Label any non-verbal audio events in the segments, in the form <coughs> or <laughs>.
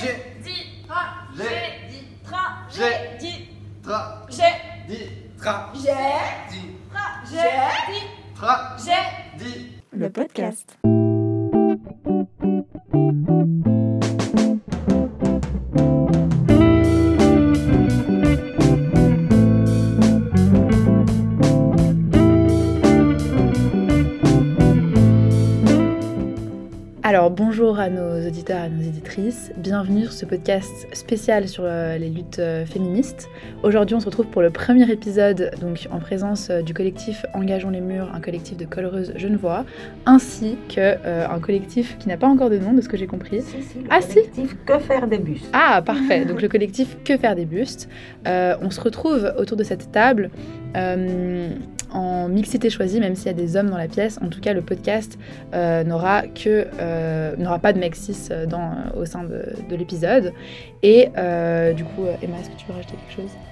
J'ai bienvenue sur ce podcast spécial sur euh, les luttes euh, féministes. Aujourd'hui on se retrouve pour le premier épisode donc en présence euh, du collectif Engageons les murs, un collectif de coloreuses genevois, ainsi que euh, un collectif qui n'a pas encore de nom de ce que j'ai compris. Si, si, le Ah, si. collectif Que faire des bustes Ah, parfait. Donc le collectif Que faire des bustes. Euh, on se retrouve autour de cette table euh, en mixité choisie, même s'il y a des hommes dans la pièce. En tout cas, le podcast euh, n'aura que euh, n'aura pas de mec cis euh, dans, au sein de, de l'épisode. Et du coup, Emma, est-ce que tu veux rajouter quelque chose?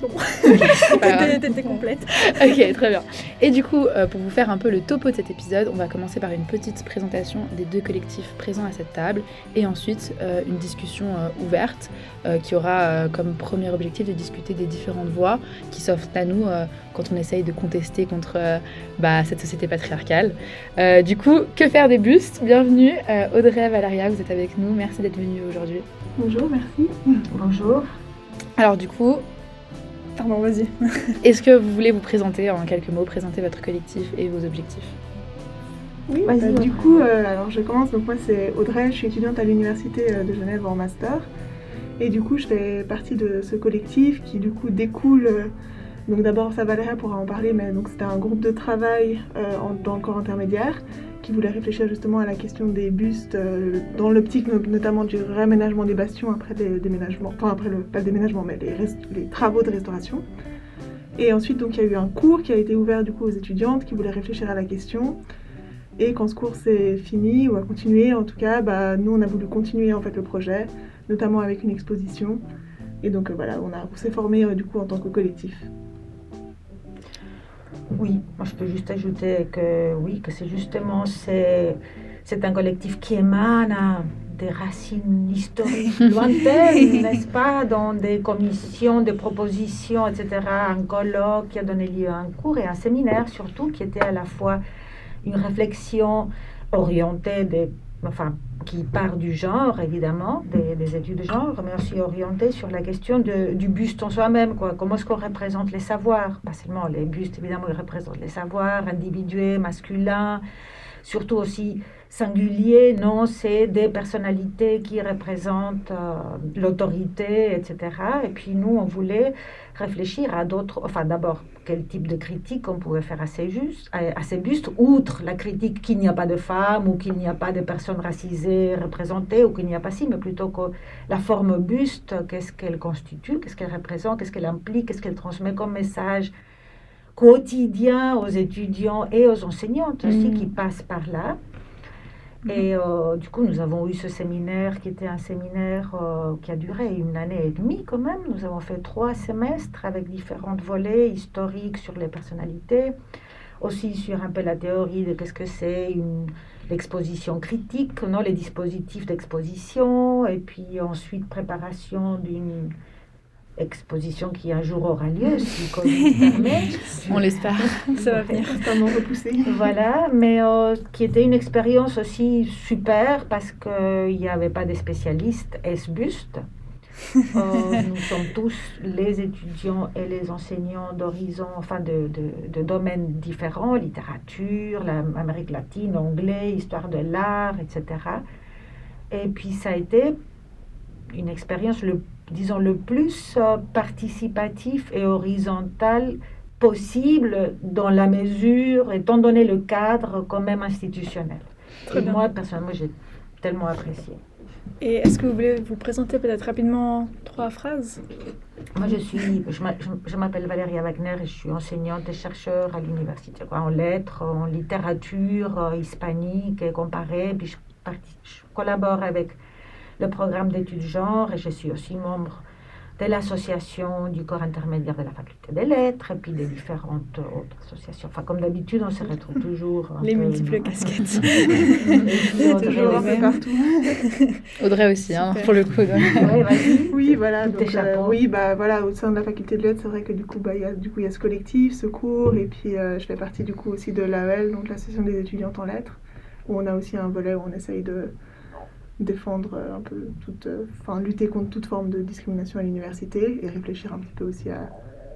Pas <laughs> grave. T'étais complète. <laughs> Ok, très bien. Et du coup, euh, pour vous faire un peu le topo de cet épisode, on va commencer par une petite présentation des deux collectifs présents à cette table et ensuite euh, une discussion euh, ouverte euh, qui aura euh, comme premier objectif de discuter des différentes voix qui s'offrent à nous euh, quand on essaye de contester contre euh, bah, cette société patriarcale. Euh, du coup, que faire des bustes? Bienvenue euh, Audrey, Valeria, vous êtes avec nous. Merci d'être venue aujourd'hui. Bonjour, merci. Bonjour. Alors du coup, Pardon, vas-y. <laughs> est-ce que vous voulez vous présenter en quelques mots, présenter votre collectif et vos objectifs? Oui, Vas-y, bah, du coup, euh, alors je commence. Donc moi, c'est Audrey, je suis étudiante à l'Université euh, de Genève en master. Et du coup, je fais partie de ce collectif qui, du coup, découle. euh, donc d'abord, ça Valéria pourra en parler, mais donc c'était un groupe de travail euh, en- dans le corps intermédiaire qui voulait réfléchir justement à la question des bustes euh, dans l'optique no- notamment du réaménagement des bastions après les déménagements, enfin après le pas déménagement, mais les, travaux de restauration. Et ensuite, donc, il y a eu un cours qui a été ouvert du coup aux étudiantes qui voulaient réfléchir à la question. Et quand ce cours s'est fini ou a continué, en tout cas, bah, nous on a voulu continuer en fait le projet, notamment avec une exposition. Et donc euh, voilà, on, a- s'est formé euh, du coup en tant que collectif. Oui, moi je peux juste ajouter que oui, que c'est justement c'est c'est un collectif qui émane des racines historiques <laughs> lointaines, n'est-ce pas, dans des commissions, des propositions, etc. Un colloque qui a donné lieu à un cours et un séminaire surtout qui était à la fois une réflexion orientée des, enfin, qui part du genre, évidemment, des, des études de genre, mais aussi orientée sur la question du buste en soi-même. Quoi. Comment est-ce qu'on représente les savoirs? Pas seulement les bustes, évidemment, ils représentent les savoirs individuels, masculins, surtout aussi singuliers. Non, c'est des personnalités qui représentent euh, l'autorité, etc. Et puis nous, on voulait réfléchir à d'autres, enfin d'abord, quel type de critique on pouvait faire à ces, justes, à, à ces bustes, outre la critique qu'il n'y a pas de femmes ou qu'il n'y a pas de personnes racisées représentées ou qu'il n'y a pas si, mais plutôt que la forme buste, qu'est-ce qu'elle constitue, qu'est-ce qu'elle représente, qu'est-ce qu'elle implique, qu'est-ce qu'elle transmet comme message quotidien aux étudiants et aux enseignantes aussi Mhm. qui passent par là. Et euh, du coup, nous avons eu ce séminaire qui était un séminaire euh, qui a duré une année et demie quand même. Nous avons fait trois semestres avec différents volets historiques sur les personnalités, aussi sur un peu la théorie de qu'est-ce que c'est l'exposition critique, non, les dispositifs d'exposition, et puis ensuite préparation d'une exposition qui un jour aura lieu, <laughs> si Covid permet. <laughs> On l'espère. <laughs> Ça va venir constamment repousser. Voilà, mais euh, qui était une expérience aussi super parce qu'il n'y avait pas de spécialistes S-Buste. Euh, nous sommes tous les étudiants et les enseignants d'horizons, enfin de, de, de domaines différents, littérature, l'Amérique latine, anglais, histoire de l'art, etc. Et puis ça a été une expérience, le, disons, le plus euh, participatif et horizontal possible dans la mesure, étant donné le cadre quand même institutionnel. Très et bien. moi, personnellement, j'ai tellement apprécié. Et est-ce que vous voulez vous présenter peut-être rapidement trois phrases? Moi, je suis, je m'a- je- je m'appelle Valéria Wagner et je suis enseignante et chercheur à l'université, en lettres, en littérature euh, hispanique et comparée. Puis je collabore avec le programme d'études genre et je suis aussi membre de l'association du corps intermédiaire de la faculté des lettres, et puis des différentes autres associations. Enfin, comme d'habitude, on se <laughs> retrouve toujours. Les peu- multiples casquettes. <laughs> <laughs> Toujours un peu partout. Audrey aussi, hein, pour le coup. Ouais. Oui, voilà. Donc, euh, oui, bah voilà, au sein de la faculté de lettres, c'est vrai que du coup, bah, il y a, du coup, il y a ce collectif, ce cours, et puis euh, je fais partie du coup aussi de l'AEL, donc l'association des étudiantes en lettres, où on a aussi un volet où on essaye de défendre euh, un peu toute, euh, enfin lutter contre toute forme de discrimination à l'université et réfléchir un petit peu aussi à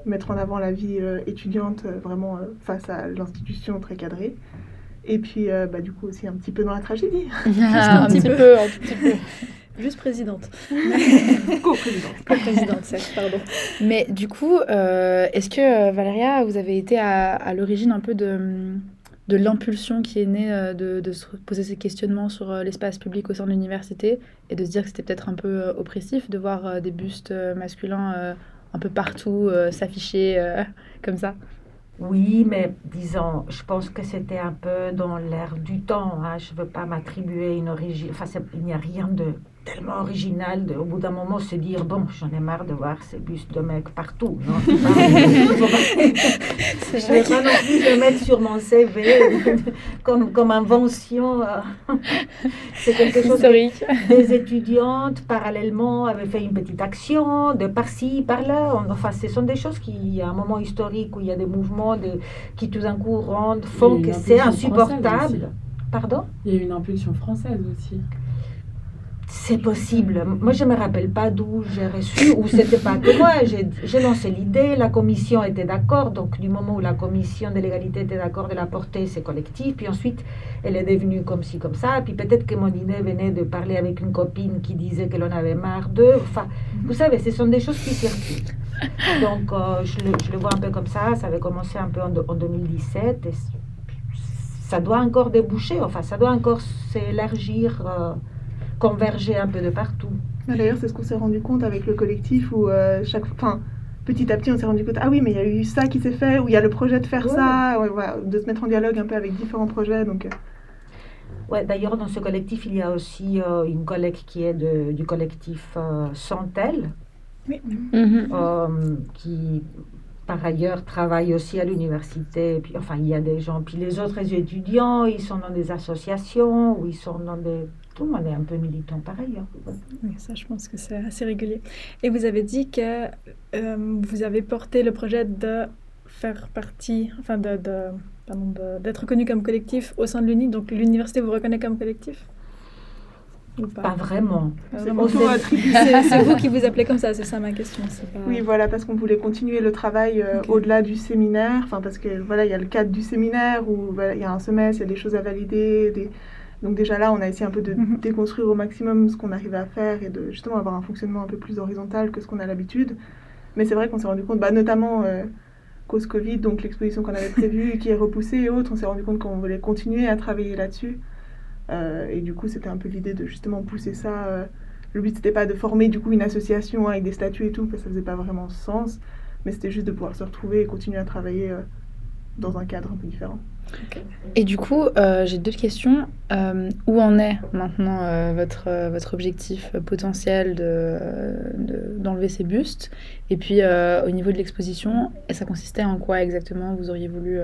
mettre en avant la vie euh, étudiante euh, vraiment euh, face à l'institution très cadrée. Et puis, euh, bah, du coup, aussi un petit peu dans la tragédie. <laughs> un, petit petit peu. peu, un petit peu. Juste présidente. <laughs> Co-présidente. Co-présidente, certes, pardon. Mais du coup, euh, est-ce que Valéria, vous avez été à, à l'origine un peu de, de l'impulsion qui est née euh, de, de se poser ces questionnements sur euh, l'espace public au sein de l'université et de se dire que c'était peut-être un peu euh, oppressif de voir des bustes masculins un peu partout s'afficher <laughs> comme ça Oui, mais disons, je pense que c'était un peu dans l'air du temps. hein. Je ne veux pas m'attribuer une origine. Enfin, il n'y a rien de tellement original de, au bout d'un moment, se dire bon, j'en ai marre de voir ces bustes de mecs partout. Non, <laughs> je vais pas non plus le mettre sur mon CV <laughs> comme, comme invention. euh. <laughs> C'est quelque chose que historique des étudiantes, parallèlement, avaient fait une petite action de par-ci, par-là. Enfin, ce sont des choses qui, à un moment historique où il y a des mouvements de, qui tout d'un coup rendent, font que c'est insupportable. Pardon? Il y a eu une impulsion française aussi. C'est possible. Moi, je ne me rappelle pas d'où j'ai reçu, ou c'était pas que moi. J'ai lancé l'idée, la commission était d'accord. Donc, du moment où la commission de l'égalité était d'accord de la porter, c'est collectif. Puis ensuite, elle est devenue comme ci, comme ça. Puis peut-être que mon idée venait de parler avec une copine qui disait que l'on avait marre d'eux. Enfin, vous savez, ce sont des choses qui circulent. Donc, euh, je, le, vois un peu comme ça. Ça avait commencé un peu en, en 2017. Et c- ça doit encore déboucher. Enfin, ça doit encore s'élargir. euh, converger un peu de partout. Ah, D'ailleurs, c'est ce qu'on s'est rendu compte avec le collectif où euh, chaque, enfin, petit à petit, on s'est rendu compte ah oui, mais il y a eu ça qui s'est fait, ou il y a le projet de faire Ouais. ça, ouais, voilà, de se mettre en dialogue un peu avec différents projets. Donc, euh, Ouais, D'ailleurs, dans ce collectif, il y a aussi euh, une collègue qui est de- du collectif euh, Santel, Mhm. euh, qui par ailleurs travaille aussi à l'université. Puis, enfin, il y a des gens. Puis les autres étudiants, ils sont dans des associations ou ils sont dans des. Tout le monde est un peu militant par ailleurs. Oui, ça, je pense que c'est assez régulier. Et vous avez dit que euh, vous avez porté le projet de faire partie, enfin, de, de- pardon, de- d'être connu comme collectif au sein de l'Uni. Donc, l'université vous reconnaît comme collectif? Ou pas, Pas vraiment. Pas c'est vraiment. plutôt c'est- attribué. C'est c'est vous qui vous appelez comme ça, c'est ça ma question. c'est pas- Oui, voilà, parce qu'on voulait continuer le travail euh, au-delà du séminaire, enfin parce que voilà, il y a le cadre du séminaire où voilà, il y a un semestre, il y a des choses à valider, des... donc déjà là, on a essayé un peu de Mhm. déconstruire au maximum ce qu'on arrivait à faire et de justement avoir un fonctionnement un peu plus horizontal que ce qu'on a l'habitude. Mais c'est vrai qu'on s'est rendu compte, bah, notamment euh, cause Covid, donc l'exposition qu'on avait prévue qui est repoussée et autres, on s'est rendu compte qu'on voulait continuer à travailler là-dessus. Euh, et du coup, c'était un peu l'idée de justement pousser ça. euh, le but, c'était pas de former du coup une association avec des statuts et tout, parce que ça faisait pas vraiment sens. Mais c'était juste de pouvoir se retrouver et continuer à travailler dans un cadre un peu différent. Et du coup, euh, j'ai deux questions. Euh, où en est maintenant euh, votre, votre objectif potentiel de, de- d'enlever ces bustes? Et puis, au niveau de l'exposition, ça consistait en quoi exactement? Vous auriez voulu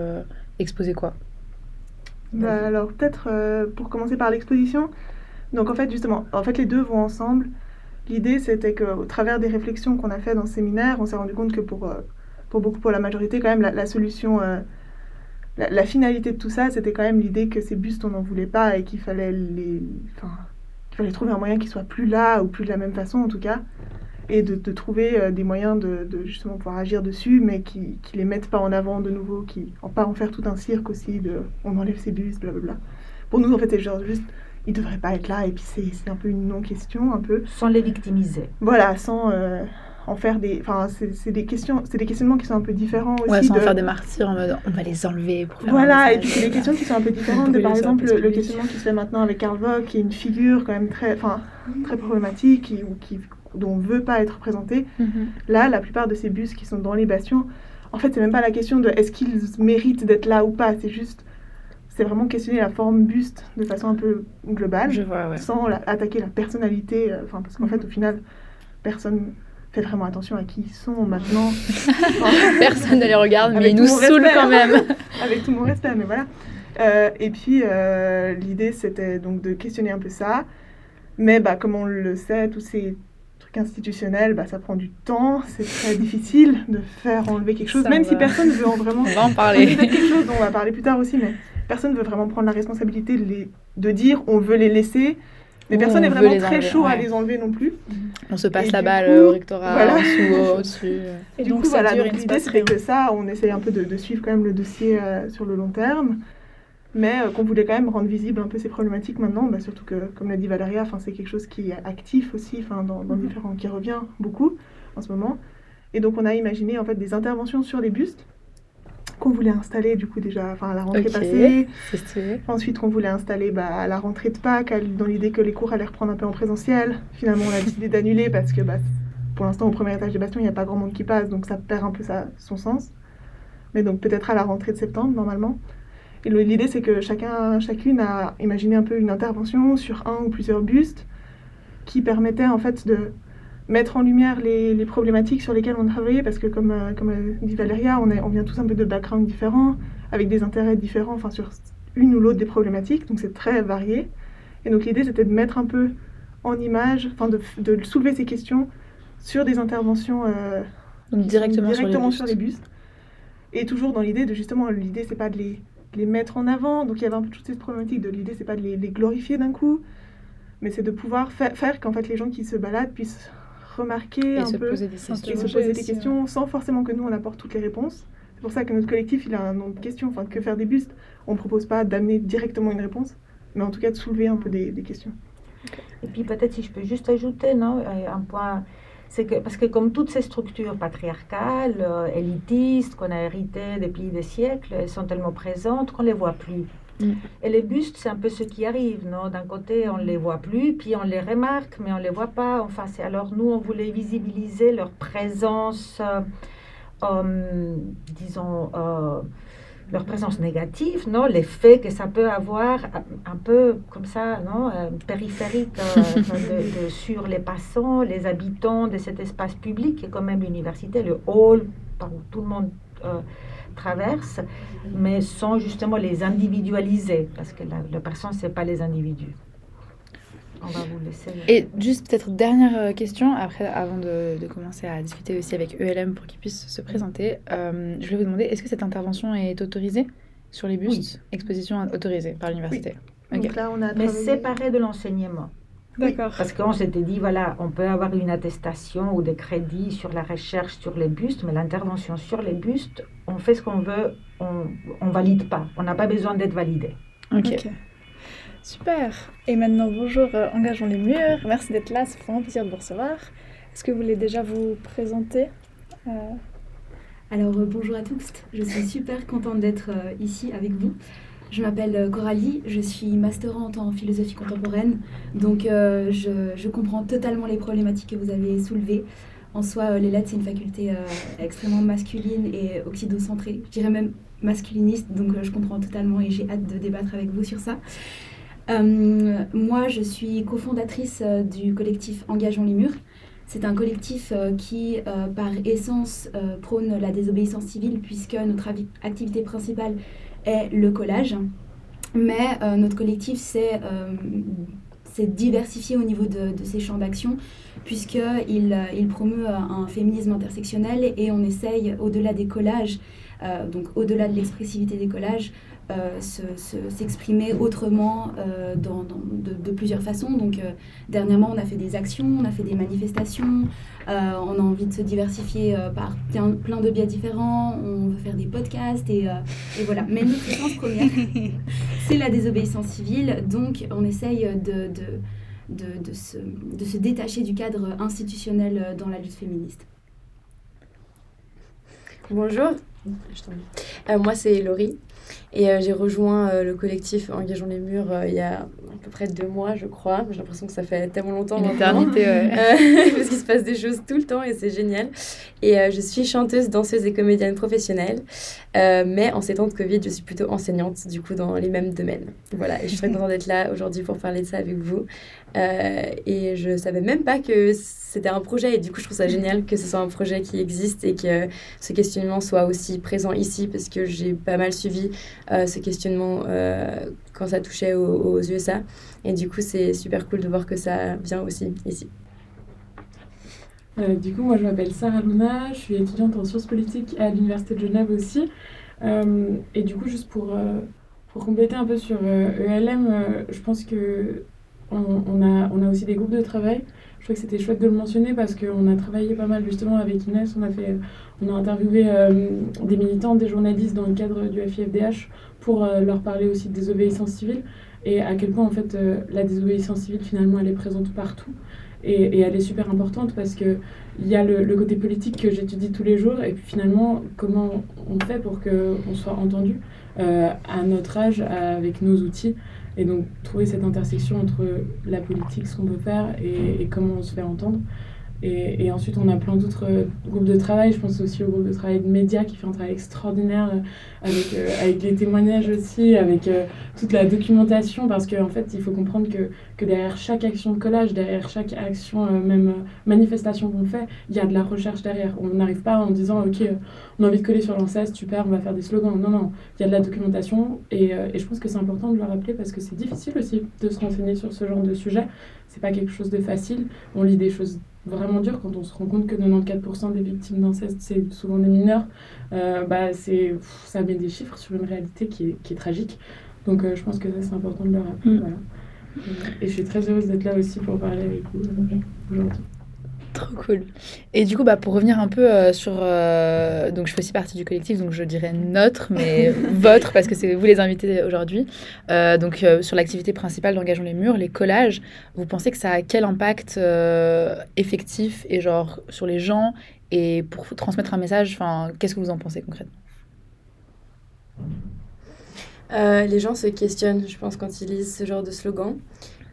exposer quoi? Bah, alors peut-être pour commencer par l'exposition. Donc en fait justement, en fait les deux vont ensemble. L'idée c'était qu'au travers des réflexions qu'on a fait dans ce séminaire, on s'est rendu compte que pour, pour beaucoup, pour la majorité quand même, la, la solution, la, la finalité de tout ça, c'était quand même l'idée que ces bustes on n'en voulait pas et qu'il fallait les, enfin, qu'il fallait trouver un moyen qu'ils soient plus là ou plus de la même façon en tout cas, et de, de trouver euh, des moyens de, de justement pouvoir agir dessus, mais qui, qui les mettent pas en avant de nouveau, qui en pas en faire tout un cirque aussi de on enlève ces bustes, blablabla. Pour nous en fait c'est genre juste ils devraient pas être là et puis c'est c'est un peu une non-question un peu. Sans les victimiser. Voilà, sans euh, en faire des, enfin c'est c'est des questions, c'est des questionnements qui sont un peu différents aussi. Ouais, sans de- faire des martyrs en mode on va les enlever pour faire un Voilà, et puis c'est des questions qui sont un peu différentes de par exemple le, questionnement qui se fait maintenant avec Karl Vogt, qui est une figure quand même très, enfin, très problématique, qui, ou qui, dont on veut pas être présenté. Mhm. Là, la plupart de ces bus qui sont dans les bastions, en fait, c'est même pas la question de est-ce qu'ils méritent d'être là ou pas, c'est juste, c'est vraiment questionner la forme buste de façon un peu globale, Je vois, ouais. sans la- attaquer la personnalité, euh, enfin, parce qu'en fait, au final, personne fait vraiment attention à qui ils sont maintenant. <laughs> <laughs> Personne ne les regarde, mais ils nous saoulent quand hein. même. <laughs> avec tout mon respect, mais voilà. Euh, et puis, euh, l'idée, c'était donc de questionner un peu ça. Mais bah, comme on le sait, tous ces trucs institutionnels, bah, ça prend du temps. C'est très difficile de faire enlever quelque chose, Ça même si personne ne veut en vraiment... On va en parler. quelque chose dont on va parler plus tard aussi, mais personne ne veut vraiment prendre la responsabilité de, les- de dire on veut les laisser. Mais personne on n'est vraiment les très enlever, chaud à les enlever non plus. On se passe Et la balle coup, au rectorat, voilà. en dessous, au- <laughs> au-dessus. Et du donc, coup, ça voilà, l'idée c'était que ça, on essaye un peu de, de suivre quand même le dossier euh, sur le long terme, mais euh, qu'on voulait quand même rendre visible un peu ces problématiques maintenant, bah, surtout que, comme l'a dit Valéria, enfin, c'est quelque chose qui est actif aussi, enfin, dans, dans Mhm. différents, qui revient beaucoup en ce moment. Et donc on a imaginé en fait des interventions sur les bustes qu'on voulait installer du coup déjà, enfin à la rentrée passée. Ensuite, qu'on voulait installer bah, à la rentrée de Pâques, dans l'idée que les cours allaient reprendre un peu en présentiel. Finalement, on a décidé d'annuler parce que bah, pour l'instant, au premier étage des bastions, il n'y a pas grand monde qui passe, donc ça perd un peu sa- son sens. Mais donc peut-être à la rentrée de septembre, normalement. Et l'idée, c'est que chacun, chacune a imaginé un peu une intervention sur un ou plusieurs bustes qui permettait en fait de mettre en lumière les, les problématiques sur lesquelles on travaillait, parce que comme, euh, comme euh, dit Valéria, on, est, on vient tous un peu de backgrounds différents, avec des intérêts différents, enfin sur une ou l'autre des problématiques, donc c'est très varié. Et donc l'idée c'était de mettre un peu en image, enfin de, de soulever ces questions sur des interventions euh, Donc directement, sur les directement bustes. sur les bustes. Et toujours dans l'idée de justement, l'idée c'est pas de les, de les mettre en avant, donc il y avait un peu toutes ces problématiques de l'idée c'est pas de les, les glorifier d'un coup, mais c'est de pouvoir fa- faire qu'en fait les gens qui se baladent puissent remarquer Et un se peu poser des questions. et se Interroger poser des aussi, questions sans forcément que nous on apporte toutes les réponses. C'est pour ça que notre collectif il a un nombre de questions, enfin que faire des bustes. On ne propose pas d'amener directement une réponse, mais en tout cas de soulever un peu des, des questions. Et puis peut-être si je peux juste ajouter non, euh, un point, c'est que parce que comme toutes ces structures patriarcales, euh, élitistes qu'on a héritées depuis des siècles, elles sont tellement présentes qu'on ne les voit plus. Mm. Et les bustes, c'est un peu ce qui arrive, non? D'un côté, on ne les voit plus, puis on les remarque, mais on ne les voit pas. Enfin, c'est alors nous, on voulait visibiliser leur présence, euh, euh, disons, euh, leur présence négative, non? L'effet que ça peut avoir un- un peu comme ça, non? Euh, périphérique euh, <laughs> de- de- sur les passants, les habitants de cet espace public qui est quand même l'université, le hall par où tout le monde euh, traverse, mais sans justement les individualiser, parce que la, la personne, c'est pas les individus. On va vous laisser. Et juste peut-être dernière euh, question, après, avant de, de commencer à discuter aussi avec ELM pour qu'ils puissent se présenter, euh, je voulais vous demander, est-ce que cette intervention est autorisée sur les bustes Exposition autorisée par l'université? Ok. Donc là on a mais travaillé- séparé de l'enseignement. D'accord. Parce qu'on s'était dit, voilà, on peut avoir une attestation ou des crédits sur la recherche sur les bustes, mais l'intervention sur les bustes, on fait ce qu'on veut, on ne valide pas. On n'a pas besoin d'être validé. Ok. Ok. Super. Et maintenant, bonjour, euh, Engageons les murs. Merci d'être là, c'est vraiment un plaisir de vous recevoir. Est-ce que vous voulez déjà vous présenter Euh, Alors euh, bonjour à tous, je suis super contente d'être euh, ici avec vous. Je m'appelle Coralie, je suis masterante en philosophie contemporaine, donc euh, je, je comprends totalement les problématiques que vous avez soulevées. En soi, euh, les lettres, c'est une faculté euh, extrêmement masculine et occidocentrée, je dirais même masculiniste, donc euh, je comprends totalement et j'ai hâte de débattre avec vous sur ça. Moi, je suis cofondatrice du collectif Engageons les murs. C'est un collectif qui, par essence, prône la désobéissance civile, puisque notre activité principale est le collage. Mais notre collectif euh, s'est diversifié au niveau de, ses champs d'action, puisqu'il euh, il promeut euh, un féminisme intersectionnel et on essaye, au-delà des collages, euh, donc au-delà de l'expressivité des collages, euh, se- se- s'exprimer autrement euh, dans, dans- de, de plusieurs façons. Donc, euh, dernièrement, on a fait des actions, on a fait des manifestations, euh, on a envie de se diversifier euh, par plein, plein de biais différents, on veut faire des podcasts et, euh, et voilà. Mais notre essence première, <laughs> c'est la désobéissance civile. Donc, on essaye de, de, de, de se, de se détacher du cadre institutionnel dans la lutte féministe. Bonjour, Je. Euh, moi c'est Laurie et euh, j'ai rejoint euh, le collectif Engageons les murs euh, il y a à peu près deux mois je crois. J'ai l'impression que ça fait tellement longtemps Une maintenant. éternité, ouais. <laughs> Parce qu'il se passe des choses tout le temps et c'est génial. Et je suis chanteuse, danseuse et comédienne professionnelle. Mais en ces temps de Covid, je suis plutôt enseignante, du coup, dans les mêmes domaines. Voilà, et je suis très <laughs> contente d'être là aujourd'hui pour parler de ça avec vous. Euh, et je savais même pas que c'était un projet. Et du coup, je trouve ça génial que ce soit un projet qui existe et que ce questionnement soit aussi présent ici parce que j'ai pas mal suivi euh, ce questionnement euh, quand ça touchait aux, USA. Et du coup, c'est super cool de voir que ça vient aussi ici. Du coup, moi, je m'appelle Sarah Luna, je suis étudiante en sciences politiques à l'Université de Genève aussi. et du coup, juste pour, pour compléter un peu sur ELM, e je pense que on, a, on a aussi des groupes de travail. Je crois que c'était chouette de le mentionner parce qu'on a travaillé pas mal justement avec Inès. On a, fait, on a interviewé euh, des militants, des journalistes dans le cadre du FIFDH pour euh, leur parler aussi de désobéissance civile et à quel point en fait euh, la désobéissance civile finalement elle est présente partout. Et, et, elle est super importante parce qu'il y a le, le, côté politique que j'étudie tous les jours et puis finalement comment on fait pour qu'on soit entendu à notre âge avec nos outils. Et donc, trouver cette intersection entre la politique, ce qu'on peut faire, et, et, comment on se fait entendre. Et, ensuite, on a plein d'autres euh, groupes de travail. Je pense aussi au groupe de travail de médias qui fait un travail extraordinaire euh, avec, euh, avec les témoignages aussi, avec toute la documentation, parce qu'en en fait, il faut comprendre que, que derrière chaque action de collage, derrière chaque action, même manifestation qu'on fait, il y a de la recherche derrière. On n'arrive pas en disant, OK, on a envie de coller sur l'anceste, super, on va faire des slogans. Non, non, il y a de la documentation, et, et je pense que c'est important de le rappeler parce que c'est difficile aussi de se renseigner sur ce genre de sujet. C'est pas quelque chose de facile. On lit des choses vraiment dur quand on se rend compte que 94% des victimes d'inceste, c'est souvent des mineurs. Euh, bah, ça met des chiffres sur une réalité qui est, qui est tragique. Donc euh, je pense que ça, c'est important de le rappeler. Mm. Voilà. Et je suis très heureuse d'être là aussi pour parler avec vous aujourd'hui. Trop cool. Et du coup, bah, pour revenir un peu euh, sur... Euh, donc, je fais aussi partie du collectif, donc je dirais notre, mais <laughs> votre, parce que c'est vous les invités aujourd'hui. Euh, donc, sur l'activité principale d'Engageons les murs, les collages, vous pensez que ça a quel impact effectif et genre sur les gens Et pour transmettre un message, qu'est-ce que vous en pensez concrètement? Les gens se questionnent, je pense, quand ils lisent ce genre de slogan.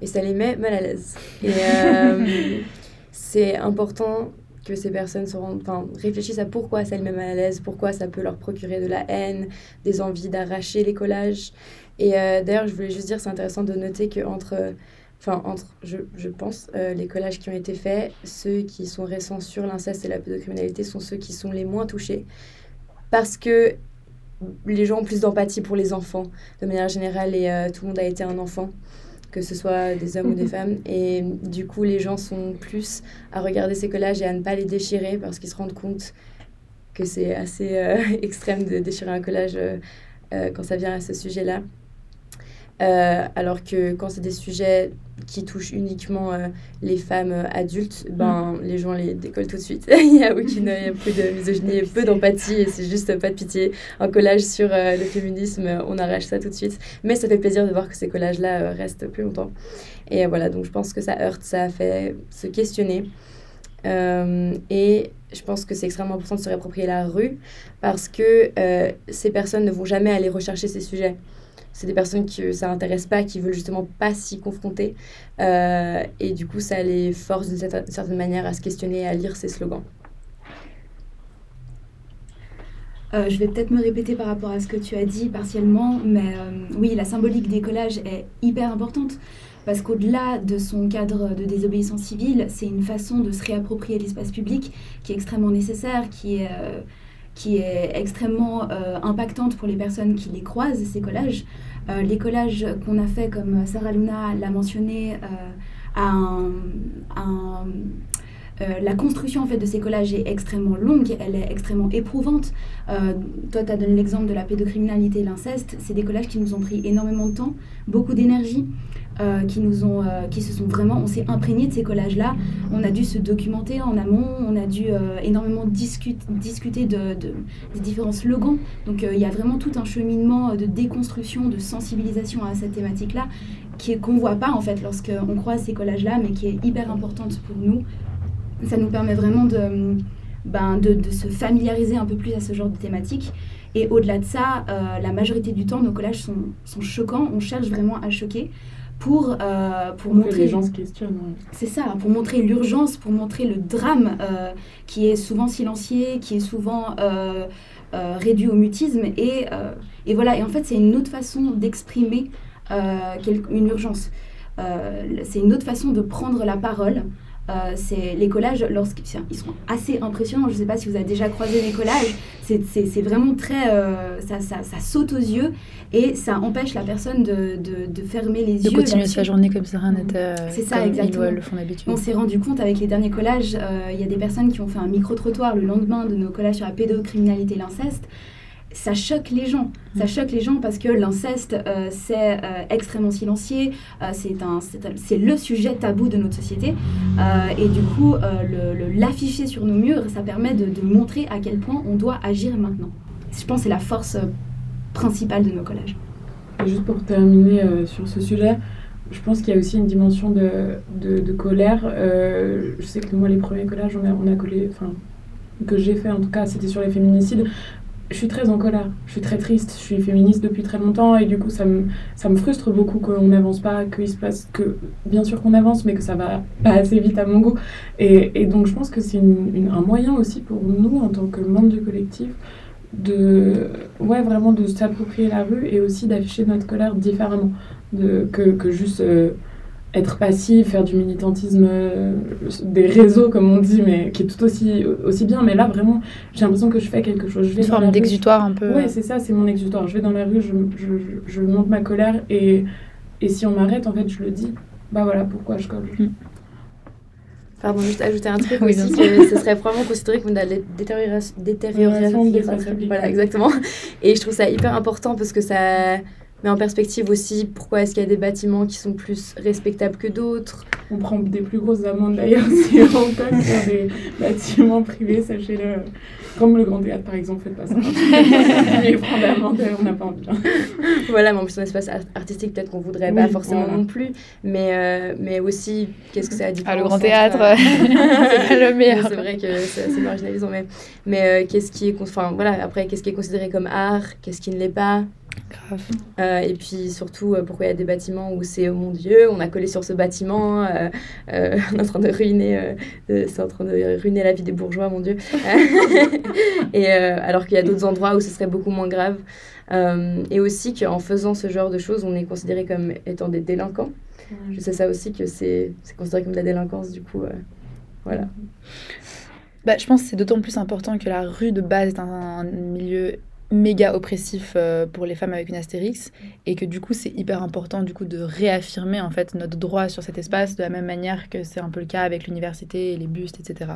Et ça les met mal à l'aise. Et <laughs> c'est important que ces personnes se rendent, enfin, réfléchissent à pourquoi met mal à l'aise, pourquoi ça peut leur procurer de la haine, des envies d'arracher les collages. Et euh, d'ailleurs, je voulais juste dire, c'est intéressant de noter que entre, enfin, entre, je, je pense, euh, les collages qui ont été faits, ceux qui sont récents sur l'inceste et la pédocriminalité sont ceux qui sont les moins touchés. Parce que les gens ont plus d'empathie pour les enfants, de manière générale, et euh, tout le monde a été un enfant que ce soit des hommes ou des femmes. Et du coup, les gens sont plus à regarder ces collages et à ne pas les déchirer parce qu'ils se rendent compte que c'est assez euh, <laughs> extrême de déchirer un collage euh, euh, quand ça vient à ce sujet-là. Alors que quand c'est des sujets qui touchent uniquement euh, les femmes euh, adultes, ben, mm. les gens les décollent tout de suite. <laughs> il n'y a aucune, il y a peu de misogynie, peu d'empathie, et c'est juste pas de pitié. Un collage sur le féminisme, on arrache ça tout de suite. Mais ça fait plaisir de voir que ces collages-là restent plus longtemps. Et voilà, donc je pense que ça heurte, ça fait se questionner. et je pense que c'est extrêmement important de se réapproprier la rue parce que ces personnes ne vont jamais aller rechercher ces sujets c'est des personnes que ça n'intéresse pas, qui veulent justement pas s'y confronter. Euh, et du coup, ça les force d'une certaine manière à se questionner à lire ces slogans. Euh, je vais peut-être me répéter par rapport à ce que tu as dit partiellement, mais euh, oui, la symbolique des collages est hyper importante parce qu'au-delà de son cadre de désobéissance civile, c'est une façon de se réapproprier l'espace public qui est extrêmement nécessaire, qui est qui est extrêmement euh, impactante pour les personnes qui les croisent, ces collages. Euh, les collages qu'on a fait, comme Sarah Luna l'a mentionné, euh, la construction en fait, de ces collages est extrêmement longue, elle est extrêmement éprouvante. toi, tu as donné l'exemple de la pédocriminalité et l'inceste. C'est des collages qui nous ont pris énormément de temps, beaucoup d'énergie. Euh, qui nous ont, euh, qui se sont vraiment, on s'est imprégné de ces collages-là. On a dû se documenter en amont, on a dû euh, énormément discuter de, des différents slogans. Donc il y a vraiment tout un cheminement de déconstruction, de sensibilisation à cette thématique-là, qui qu'on voit pas en fait lorsqu'on croise ces collages-là, mais qui est hyper importante pour nous. Ça nous permet vraiment de, ben, de, se familiariser un peu plus à ce genre de thématique. Et au-delà de ça, la majorité du temps, nos collages sont choquants. On cherche vraiment à choquer pour, euh, pour, montrer... Que les gens se questionnent. C'est ça, pour montrer l'urgence, pour montrer le drame euh, qui est souvent silencié, qui est souvent euh, réduit au mutisme. Et, et, voilà, et en fait, c'est une autre façon d'exprimer une urgence. c'est une autre façon de prendre la parole. Euh, c'est les collages, lorsqu'ils sont assez impressionnants. Je ne sais pas si vous avez déjà croisé les collages. C'est vraiment très. Euh, ça, ça, ça, saute aux yeux et ça empêche la personne de, de, de fermer les yeux. De continuer sa journée comme si rien n'était. Euh, c'est ça, exactement. le font d'habitude. On s'est rendu compte avec les derniers collages, il y a des personnes qui ont fait un micro-trottoir le lendemain de nos collages sur la pédocriminalité et l'inceste ça choque les gens. Ça mm. choque les gens parce que l'inceste, euh, c'est euh, extrêmement silencieux, euh, c'est le sujet tabou de notre société. et du coup, l'afficher sur nos murs, ça permet de, montrer à quel point on doit agir maintenant. Je pense que c'est la force principale de nos collages. juste pour terminer sur ce sujet, je pense qu'il y a aussi une dimension de, de, colère. je sais que moi, les premiers collages, on a, on a collé, enfin, que j'ai fait en tout cas, c'était sur les féminicides je suis très en colère, je suis très triste, je suis féministe depuis très longtemps et du coup ça me, ça me frustre beaucoup qu'on n'avance pas, qu'il se passe que bien sûr qu'on avance mais que ça va pas assez vite à mon goût. Et, donc je pense que c'est un moyen aussi pour nous en tant que membres du collectif de ouais vraiment de s'approprier la rue et aussi d'afficher notre colère différemment que, que juste euh, être passif, faire du militantisme euh, des réseaux, comme on dit, mais qui est tout aussi, aussi bien. Mais là, vraiment, j'ai l'impression que je fais quelque chose. Je vais Une forme d'exutoire un peu. Ouais, c'est ça, c'est mon exutoire. Je vais dans la rue, je, je, je monte ma colère et, et si on m'arrête, en fait, je le dis. Bah voilà pourquoi je colle. Mm. Pardon, juste ajouter un truc aussi, que ce serait probablement considéré comme de la détérioration. détérioration voilà, exactement. Et je trouve ça hyper important parce que ça mais en perspective aussi, pourquoi est-ce qu'il y a des bâtiments qui sont plus respectables que d'autres? On prend des plus grosses amendes d'ailleurs <laughs> si on colle sur des bâtiments privés, sachez-le. Comme le Grand Théâtre par exemple, faites pas ça. <laughs> Mais prendre l'amende, on n'a pas envie. voilà, mais en plus, un espace artistique, peut-être qu'on voudrait pas forcément non plus. Mais, euh, mais aussi, qu'est-ce que ça a dit Ah, le Grand Théâtre, <laughs> c'est pas le meilleur. C'est vrai que c'est assez marginalisant, mais, mais euh, qu'est-ce qui est. Enfin, voilà, après, qu'est-ce qui est considéré comme art, qu'est-ce qui ne l'est pas? Grave. Euh, et puis surtout, euh, pourquoi il y a des bâtiments où c'est oh mon Dieu, on a collé sur ce bâtiment, euh, <laughs> on est en train de ruiner, c'est en train de ruiner la vie des bourgeois, mon Dieu. <laughs> et alors qu'il y a d'autres endroits où ce serait beaucoup moins grave. et aussi qu'en faisant ce genre de choses, on est considéré comme étant des délinquants. Je sais ça aussi que c'est considéré comme de la délinquance, du coup, voilà. Bah, je pense que c'est d'autant plus important que la rue de base est un milieu méga oppressif euh, pour les femmes avec une astérix et que du coup c'est hyper important du coup de réaffirmer en fait notre droit sur cet espace de la même manière que c'est un peu le cas avec l'université, les bustes, etc.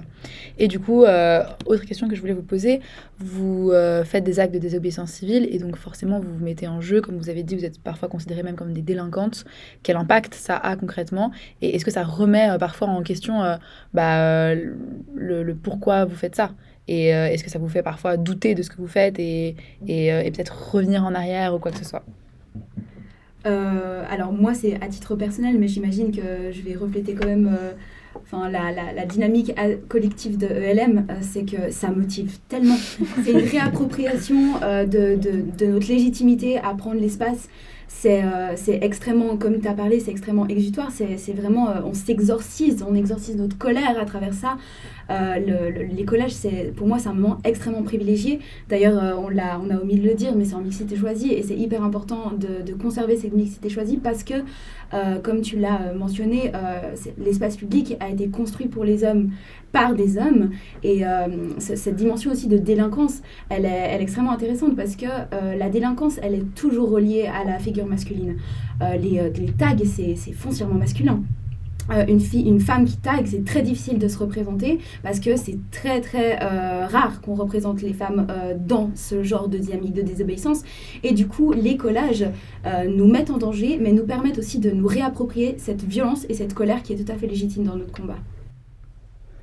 Et du coup, euh, autre question que je voulais vous poser, vous euh, faites des actes de désobéissance civile et donc forcément vous vous mettez en jeu, comme vous avez dit, vous êtes parfois considérées même comme des délinquantes. Quel impact ça a concrètement? Et est-ce que ça remet parfois en question bah, le pourquoi vous faites ça? Et euh, est-ce que ça vous fait parfois douter de ce que vous faites et, et, euh, et peut-être revenir en arrière ou quoi que ce soit? Euh, alors moi c'est à titre personnel, mais j'imagine que je vais refléter quand même enfin, la, la, la, dynamique collective de ELM, c'est que ça motive tellement. <laughs> C'est une réappropriation de, de, de, notre légitimité à prendre l'espace. C'est extrêmement, comme tu as parlé, c'est extrêmement exutoire. C'est vraiment, on s'exorcise, on exorcise notre colère à travers ça. Euh, le, les collages, c'est, pour moi, c'est un moment extrêmement privilégié. D'ailleurs, euh, on, a omis de le dire, mais c'est en mixité choisie et c'est hyper important de, conserver cette mixité choisie parce que, euh, comme tu l'as mentionné, l'espace public a été construit pour les hommes par des hommes. Et cette dimension aussi de délinquance, elle est, extrêmement intéressante parce que la délinquance, elle est toujours reliée à la figure masculine. les, tags, c'est foncièrement masculin. Euh, une, fille, une femme qui tag, c'est très difficile de se représenter parce que c'est très très euh, rare qu'on représente les femmes euh, dans ce genre de dynamique de désobéissance. Et du coup, les collages nous mettent en danger, mais nous permettent aussi de nous réapproprier cette violence et cette colère qui est tout à fait légitime dans notre combat.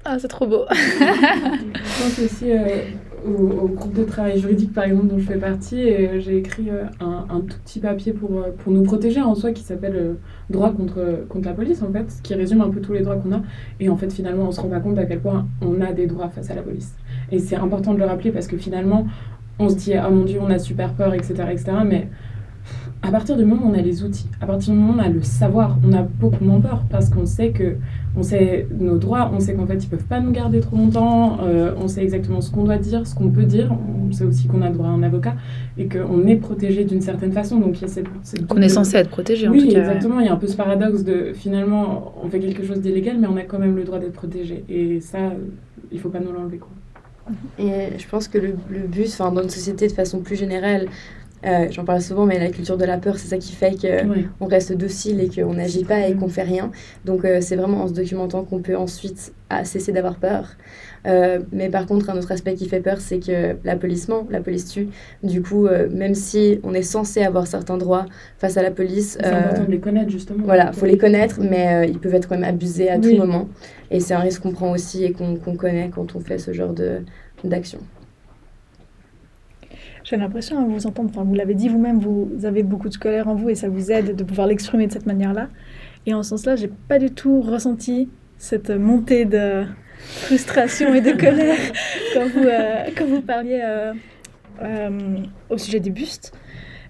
Ah, c'est trop beau. je pense aussi au, groupe de travail juridique, par exemple, dont je fais partie, et j'ai écrit un, un, tout petit papier pour, pour nous protéger en soi qui s'appelle droit contre, contre la police, en fait, qui résume un peu tous les droits qu'on a. Et en fait, finalement, on se rend pas compte à quel point on a des droits face à la police. Et c'est important de le rappeler parce que finalement, on se dit, ah mon Dieu, on a super peur, etc., etc., mais à partir du moment où on a les outils, à partir du moment où on a le savoir, on a beaucoup moins peur parce qu'on sait que on sait nos droits, on sait qu'en fait ils peuvent pas nous garder trop longtemps, euh, on sait exactement ce qu'on doit dire, ce qu'on peut dire, on sait aussi qu'on a droit à un avocat et qu'on est protégé d'une certaine façon. Donc il y a cette, cette Qu'on est censé être protégé en oui, tout cas. exactement. Il y a un peu ce paradoxe de finalement on fait quelque chose d'illégal, mais on a quand même le droit d'être protégé. Et ça, il faut pas nous l'enlever quoi. Et je pense que le, le but, enfin, dans une société de façon plus générale, euh, j'en parle souvent, mais la culture de la peur, c'est ça qui fait qu'on Ouais. reste docile et qu'on n'agit pas et qu'on fait rien. Donc euh, c'est vraiment en se documentant qu'on peut ensuite ah, cesser d'avoir peur. Euh, mais par contre, un autre aspect qui fait peur, c'est que la police ment, la police tue. Du coup, euh, même si on est censé avoir certains droits face à la police, C'est euh, important de les connaître justement. voilà, faut les connaître, mais ils peuvent être quand même abusés à Oui. tout moment. Et c'est un risque qu'on prend aussi et qu'on connaît quand on fait ce genre d'action. J'ai l'impression à vous entendre, enfin vous l'avez dit vous-même, vous avez beaucoup de colère en vous et ça vous aide de pouvoir l'exprimer de cette manière-là. Et en ce sens-là, j'ai pas du tout ressenti cette montée de frustration et de <laughs> colère quand vous, euh, quand vous parliez euh, euh, au sujet du buste.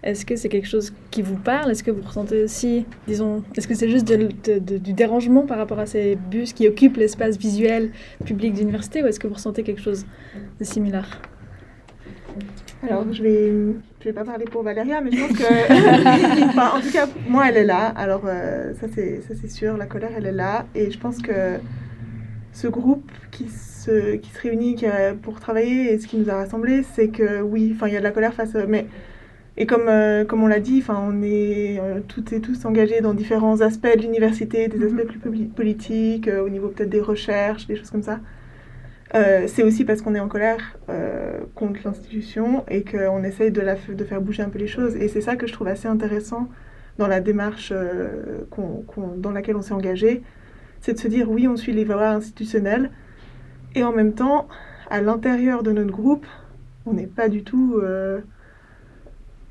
Est-ce que c'est quelque chose qui vous parle? Est-ce que vous ressentez aussi, disons, est-ce que c'est juste de- de- de- du dérangement par rapport à ces bustes qui occupent l'espace visuel public d'université ou est-ce que vous ressentez quelque chose de similaire? Alors, je vais, je vais pas parler pour Valéria, mais je pense que, <laughs> enfin, en tout cas, moi, elle est là. Alors, euh, ça, c'est, ça, c'est sûr, la colère, elle est là. Et je pense que ce groupe qui se, qui se réunit pour travailler et ce qui nous a rassemblés, c'est que oui, enfin, il y a de la colère face mais et comme, euh, comme on l'a dit, enfin, on est euh, toutes et tous engagés dans différents aspects de l'université, des aspects plus poli- politiques, au niveau peut-être des recherches, des choses comme ça. Euh, c'est aussi parce qu'on est en colère euh, contre l'institution et qu'on essaye de, faire bouger un peu les choses. Et c'est ça que je trouve assez intéressant dans la démarche euh, dans laquelle on s'est engagé. C'est de se dire, oui, on suit les valeurs institutionnelles. Et en même temps, à l'intérieur de notre groupe, on n'est pas du tout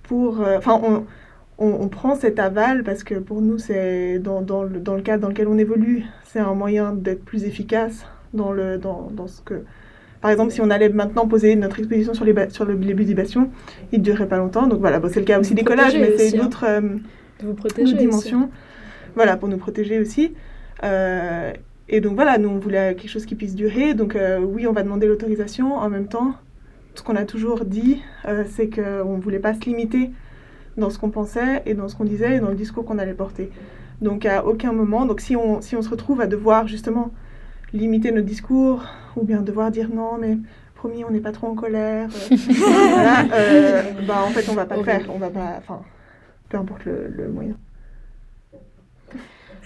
pour... Enfin, on, prend cet aval parce que pour nous, c'est dans le cadre dans lequel on évolue, c'est un moyen d'être plus efficace dans, le, dans, dans ce que... Par exemple, si on allait maintenant poser notre exposition sur les, sur le, les il ne durerait pas longtemps. Donc voilà, bon, c'est le cas aussi Vous des collages, mais c'est hein. autre, euh, De vous autre protéger aussi. dimension. Voilà, pour nous protéger aussi. Euh, et donc voilà, nous, on voulait quelque chose qui puisse durer. Donc euh, oui, on va demander l'autorisation. En même temps, ce qu'on a toujours dit, euh, c'est qu'on ne voulait pas se limiter dans ce qu'on pensait et dans ce qu'on disait et dans le discours qu'on allait porter. Donc à aucun moment, donc si on, si on se retrouve à devoir justement limiter notre discours ou bien devoir dire non mais promis on n'est pas trop en colère, euh, <laughs> voilà, euh, bah en fait on va pas le faire, on va pas, enfin peu importe le, le moyen.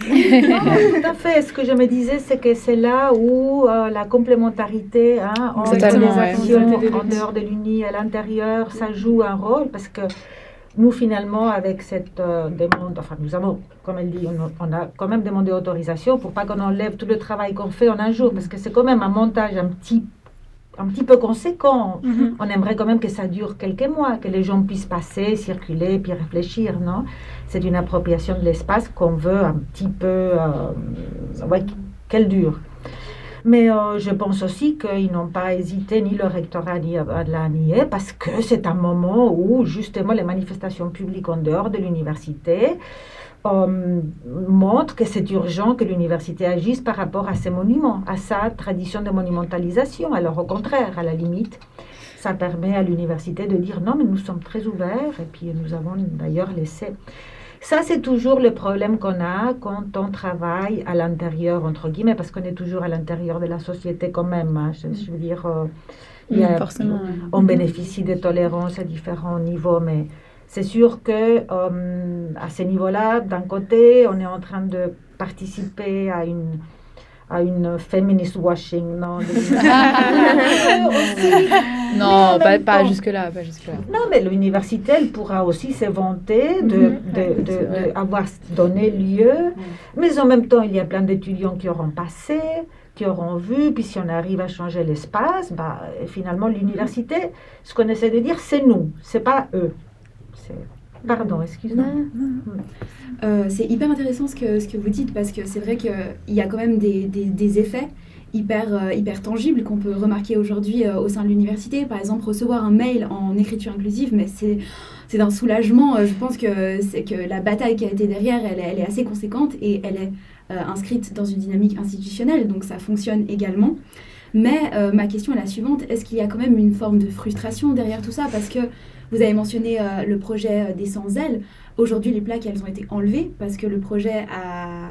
<laughs> tout à fait. Ce que je me disais, c'est que c'est là où euh, la complémentarité hein, entre les ouais. actions en dehors de l'Uni et à l'intérieur, ça joue un rôle parce que nous, finalement, avec cette euh, demande, enfin, nous avons, comme elle dit, on, on a quand même demandé autorisation pour pas qu'on enlève tout le travail qu'on fait en un jour parce que c'est quand même un montage un petit, un petit peu conséquent. Mhm. On aimerait quand même que ça dure quelques mois, que les gens puissent passer, circuler, puis réfléchir, non? C'est une appropriation de l'espace qu'on veut un petit peu, euh, ouais, qu'elle dure. Mais euh, je pense aussi qu'ils n'ont pas hésité, ni le rectorat, ni à à la nier, parce que c'est un moment où justement les manifestations publiques en dehors de l'université euh, montrent que c'est urgent que l'université agisse par rapport à ces monuments, à sa tradition de monumentalisation. Alors au contraire, à la limite, ça permet à l'université de dire non, mais nous sommes très ouverts, et puis nous avons d'ailleurs laissé. Ça, c'est toujours le problème qu'on a quand on travaille à l'intérieur, entre guillemets, parce qu'on est toujours à l'intérieur de la société quand même. hein. Je, je veux dire, euh, a- Forcément. on bénéficie de tolérance à différents niveaux, mais c'est sûr que euh, à ce niveau-là, d'un côté, on est en train de participer à une à une feminist washing, non <laughs> Aussi, Non, pas, jusque-là, pas jusque-là. non, mais l'université, elle pourra aussi se vanter de, Mhm. donné lieu. Mais en même temps, il y a plein d'étudiants qui auront passé, qui auront vu. Puis si on arrive à changer l'espace, bah, finalement, l'université, ce qu'on essaie de dire, c'est nous, c'est pas eux. Pardon, excuse-moi. Euh, c'est hyper intéressant ce que, ce que vous dites parce que c'est vrai qu'il y a quand même des, des- des effets hyper, hyper tangibles qu'on peut remarquer aujourd'hui au sein de l'université. Par exemple, recevoir un mail en écriture inclusive, mais c'est c'est d'un soulagement. Je pense que, c'est que la bataille qui a été derrière, elle, elle est assez conséquente et elle est inscrite dans une dynamique institutionnelle, donc ça fonctionne également. Mais euh, ma question est la suivante, est-ce qu'il y a quand même une forme de frustration derrière tout ça? Parce que vous avez mentionné euh, le projet des sans-ailes. Aujourd'hui, les plaques, elles ont été enlevées parce que le projet a, euh,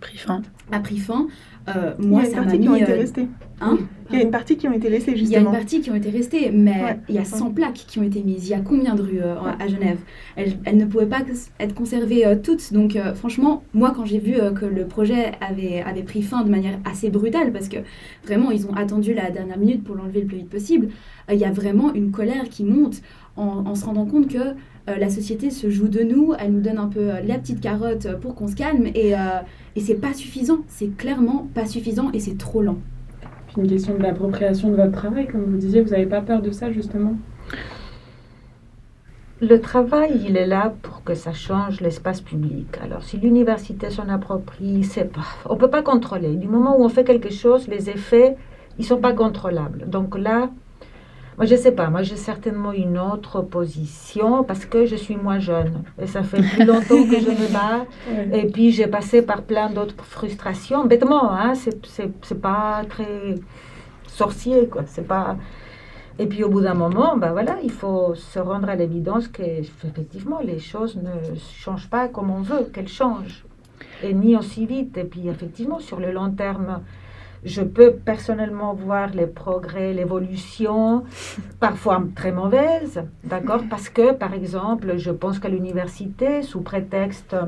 pris fin. A pris fin. Euh, moi, ça m'a mis. Qui ont été restées. Hein il y a une partie qui ont été laissées, justement. Il y a une partie qui ont été restées, mais il y a 100 plaques qui ont été mises. Il y a combien de rues euh, à Genève? Elles, elles, ne pouvaient pas être conservées euh, toutes. Donc, franchement, moi, quand j'ai vu que le projet avait, avait pris fin de manière assez brutale, parce que vraiment, ils ont attendu la dernière minute pour l'enlever le plus vite possible, il y a vraiment une colère qui monte en, en se rendant compte que la société se joue de nous, elle nous donne un peu la petite carotte pour qu'on se calme et, et c'est pas suffisant, c'est clairement pas suffisant et c'est trop lent. Puis une question de l'appropriation de votre travail, comme vous disiez, vous n'avez pas peur de ça justement? Le travail, il est là pour que ça change l'espace public. Alors, si l'université s'en approprie, c'est pas, on peut pas contrôler. Du moment où on fait quelque chose, les effets, ils sont pas contrôlables. Donc là, moi, je sais pas. Moi, j'ai certainement une autre position parce que je suis moins jeune. Et ça fait plus longtemps que je me bats. <laughs> Et puis, j'ai passé par plein d'autres frustrations. Bêtement, hein, c'est pas très sorcier, quoi. C'est pas... Et puis, au bout d'un moment, ben voilà, il faut se rendre à l'évidence qu'effectivement, les choses ne changent pas comme on veut qu'elles changent. Et ni aussi vite. Et puis, effectivement, sur le long terme je peux personnellement voir les progrès, l'évolution, parfois très mauvaise, d'accord Parce que, par exemple, je pense qu'à l'université, sous prétexte euh,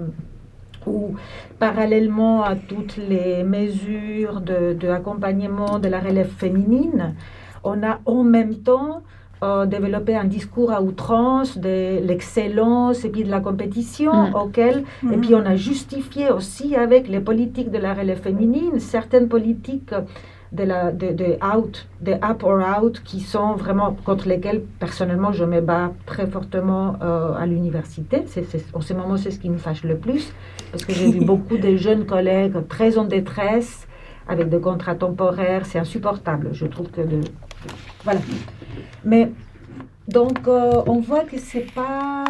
ou parallèlement à toutes les mesures de, de accompagnement de la relève féminine, on a en même temps développer un discours à outrance de l'excellence et puis de la compétition mm. auquel et mm. puis on a justifié aussi avec les politiques de la relève féminine certaines politiques de la de, de out de up or out qui sont vraiment contre lesquelles personnellement je me bats très fortement euh, à l'université c'est, en ce moment c'est ce qui me fâche le plus parce que j'ai vu <laughs> beaucoup de jeunes collègues très en détresse avec des contrats temporaires c'est insupportable je trouve que de voilà mais donc, euh, on voit que c'est pas.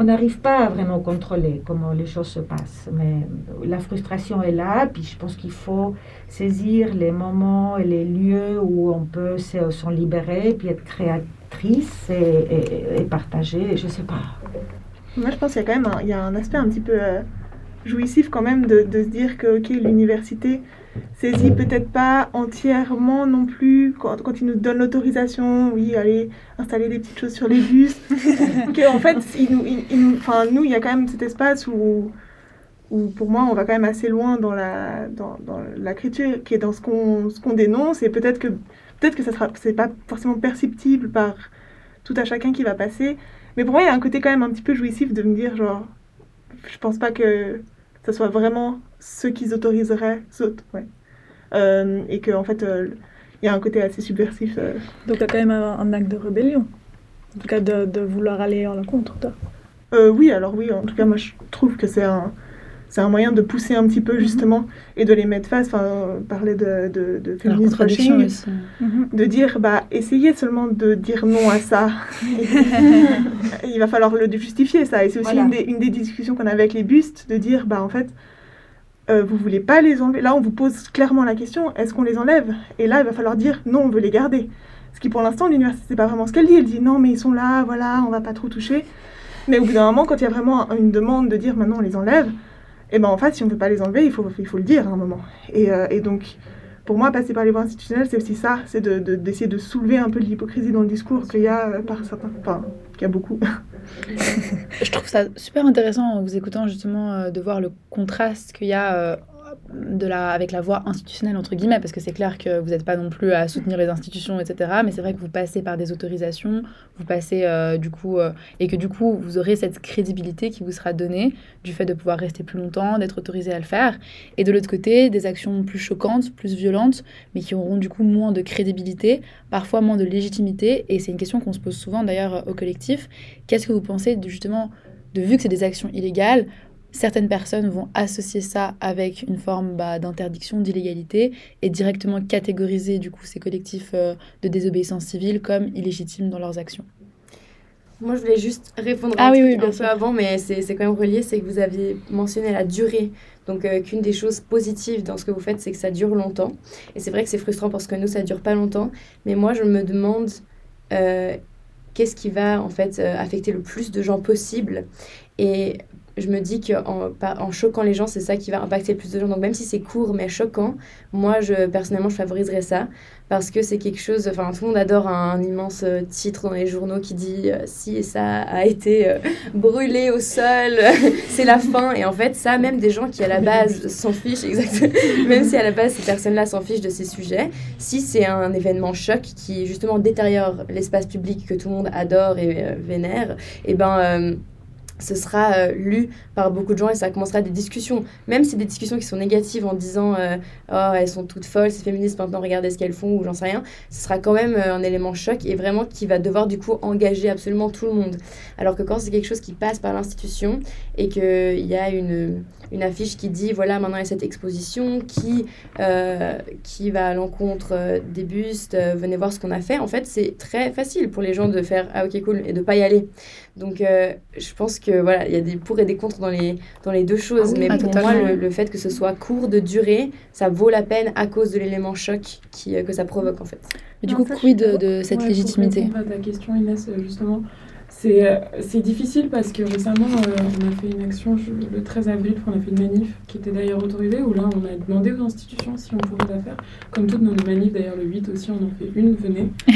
On n'arrive pas à vraiment contrôler comment les choses se passent. Mais la frustration est là, puis je pense qu'il faut saisir les moments et les lieux où on peut s'en libérer, puis être créatrice et, partager, je sais pas. Moi, je pense qu'il y a quand même un, il y a un aspect un petit peu euh, jouissif quand même de, de se dire que, ok, l'université, saisit peut-être pas entièrement non plus quand, quand ils nous donnent l'autorisation, oui, aller installer des petites choses sur les bus. <laughs> que en fait, il nous, enfin, nous, il y a quand même cet espace où, où, pour moi, on va quand même assez loin dans la, dans, dans l'écriture, qui est dans ce qu'on, ce qu'on dénonce, et peut-être que, peut-être que ça sera, c'est pas forcément perceptible par tout à chacun qui va passer. Mais pour moi, il y a un côté quand même un petit peu jouissif de me dire, genre, je pense pas que ça soit vraiment ceux qu'ils autoriseraient, ouais. Euh, et qu'en en fait, euh, il y a un côté assez subversif. Euh. Donc il y a quand même un, acte de rébellion, en tout cas de, de vouloir aller en l'encontre, toi Oui, alors oui, en tout cas, moi je trouve que c'est un, c'est un moyen de pousser un petit peu mhm. justement et de les mettre face, enfin parler de, de, de féminisme mhm. de dire bah essayez seulement de dire non à ça. <laughs> il va falloir le justifier ça et c'est aussi une, des, une, des, discussions qu'on avait avec les bustes de dire bah en fait euh, vous voulez pas les enlever. Là, on vous pose clairement la question est-ce qu'on les enlève? Et là, il va falloir dire non, on veut les garder. Ce qui, pour l'instant, l'université, c'est pas vraiment ce qu'elle dit. Elle dit non, mais ils sont là, voilà, on va pas trop toucher. Mais au bout d'un moment, quand il y a vraiment une demande de dire maintenant on les enlève, et eh ben en fait, si on veut pas les enlever, il faut, il faut le dire à un moment. Et, euh, et donc, pour moi, passer par les voies institutionnelles, c'est aussi ça, c'est d'essayer de, soulever un peu l'hypocrisie dans le discours qu'il y a euh, par certains, enfin, qu'il y a beaucoup. <laughs> Je trouve ça super intéressant en vous écoutant justement euh, de voir le contraste qu'il y a de la, avec la voie institutionnelle, entre guillemets, parce que c'est clair que vous n'êtes pas non plus à soutenir les institutions, etc. Mais c'est vrai que vous passez par des autorisations, vous passez euh, du coup, euh, et que du coup, vous aurez cette crédibilité qui vous sera donnée du fait de pouvoir rester plus longtemps, d'être autorisé à le faire. Et de l'autre côté, des actions plus choquantes, plus violentes, mais qui auront du coup moins de crédibilité, parfois moins de légitimité. Et c'est une question qu'on se pose souvent d'ailleurs au collectif. Qu'est-ce que vous pensez justement de vu que c'est des actions illégales, certaines personnes vont associer ça avec une forme bah, d'interdiction, d'illégalité, et directement catégoriser du coup ces collectifs euh, de désobéissance civile comme illégitimes dans leurs actions. Moi, je voulais juste répondre Ah à un oui, oui, bien un sûr. peu avant, mais c'est c'est quand même relié, c'est que vous aviez mentionné la durée. Donc, euh, qu'une des choses positives dans ce que vous faites, c'est que ça dure longtemps. Et c'est vrai que c'est frustrant parce que nous, ça dure pas longtemps. Mais moi, je me demande euh, qu'est-ce qui va, en fait, euh, affecter le plus de gens possible. Et je me dis qu'en en choquant les gens, c'est ça qui va impacter le plus de gens. Donc, même si c'est court, mais choquant, moi, je, personnellement, je favoriserais ça parce que c'est quelque chose. Enfin, tout le monde adore un, immense euh, titre dans les journaux qui dit euh, si ça a été euh, brûlé au sol, <laughs> c'est la fin. Et en fait, ça, même des gens qui à la base s'en fichent, exactement. <laughs> même si à la base ces personnes-là s'en fichent de ces sujets, si c'est un événement choc qui justement détériore l'espace public que tout le monde adore et vénère, et ben. Ce sera euh, lu par beaucoup de gens et ça commencera des discussions. Même si c'est des discussions qui sont négatives en disant euh, Oh, elles sont toutes folles, ces féministes, maintenant regardez ce qu'elles font ou j'en sais rien, ce sera quand même euh, un élément choc et vraiment qui va devoir du coup engager absolument tout le monde. Alors que quand c'est quelque chose qui passe par l'institution et qu'il y a une, une affiche qui dit voilà, maintenant il y a cette exposition qui, qui va à l'encontre des bustes, venez voir ce qu'on a fait, en fait, c'est très facile pour les gens de faire Ah, ok, cool, et de pas y aller. Donc, euh, je pense que voilà, il y a des pour et des contre dans les, dans les deux choses. Ah oui, mais ah, pour moi, le, le fait que ce soit court de durée, ça vaut la peine à cause de l'élément choc qui, euh, que ça provoque en fait. Mais du Non, coup, quid de, de cette Ouais, légitimité Pour répondre à ta question, Inès, euh, justement, c'est euh, c'est difficile parce que récemment, euh, on a fait une action je- le 13 avril, on a fait une manif qui était d'ailleurs autorisée, où là, on a demandé aux institutions si on pouvait la faire. Comme toutes nos manifs, d'ailleurs, le 8 aussi, on en fait une, venez. <laughs>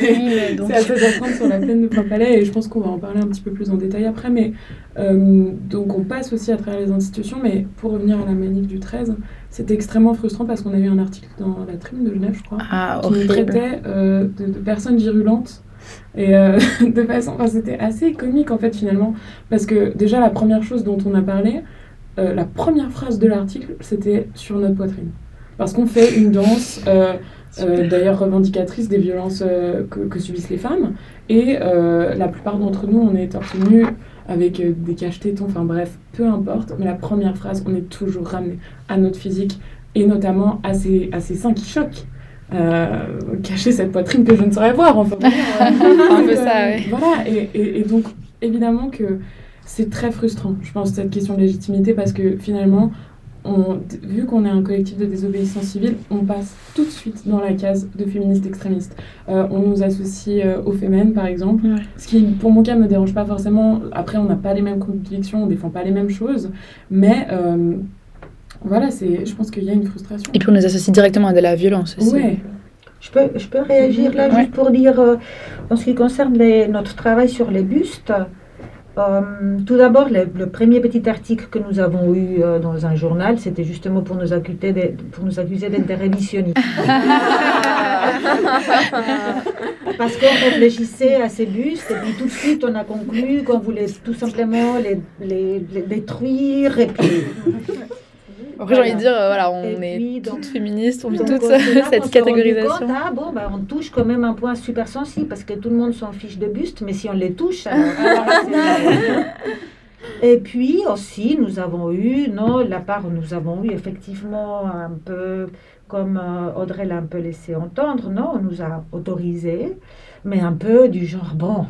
C'est à 16h30 sur la plaine de Plain-Palais et je pense qu'on va en parler un petit peu plus en détail après. Mais euh, donc on passe aussi à travers les institutions. Mais pour revenir à la manif du 13, c'était extrêmement frustrant parce qu'on a eu un article dans la Tribune de Genève, je crois, Ah, qui nous horrible. traitait euh, de, de personnes virulentes. Et euh, <laughs> de façon, enfin, c'était assez comique en fait finalement, parce que déjà la première chose dont on a parlé, euh, la première phrase de l'article, c'était sur notre poitrine, parce qu'on fait une danse, euh, euh, d'ailleurs revendicatrice des violences que, que subissent les femmes, et la plupart d'entre nous, on est torse nu avec des caches tétons, enfin bref, peu importe, mais la première phrase, on est toujours ramené à notre physique et notamment à ces, à ces seins qui choquent. Euh, cacher cette poitrine que je ne saurais voir, enfin. voilà, <laughs> Un peu ça, ouais. Voilà, et, et- et donc évidemment que c'est très frustrant, je pense, cette question de légitimité, parce que finalement, on, vu qu'on est un collectif de désobéissance civile, on passe tout de suite dans la case de féministes extrémistes. Euh, on nous associe euh, aux fémènes, par exemple, Ouais. ce qui, pour mon cas, me dérange pas forcément. Après, on n'a pas les mêmes convictions, on défend pas les mêmes choses, mais euh, voilà, c'est, je pense qu'il y a une frustration. Et puis on nous associe directement à de la violence aussi. Ouais. Je peux, je peux réagir là Ouais. juste pour dire, euh, en ce qui concerne les- notre travail sur les bustes, euh, tout d'abord, le, le premier petit article que nous avons eu euh, dans un journal, c'était justement pour nous accuser d'être- pour nous accuser d'être des révisionnistes. <laughs> Parce qu'on réfléchissait à ces bustes et puis tout de suite on a conclu qu'on voulait tout simplement les, les- les détruire et puis Après, j'ai envie de dire, euh, voilà, on est donc- toutes féministes, on vit qu'on <laughs> cette catégorisation. compte, ah, bon, bah, on touche quand même un point super sensible parce que tout le monde s'en fiche de buste, mais si on les touche, alors, <laughs> Et puis aussi, nous avons eu, non, la part, nous avons eu effectivement un peu, comme euh, Audrey l'a un peu laissé entendre, non, on nous a autorisé, mais un peu du genre, bon,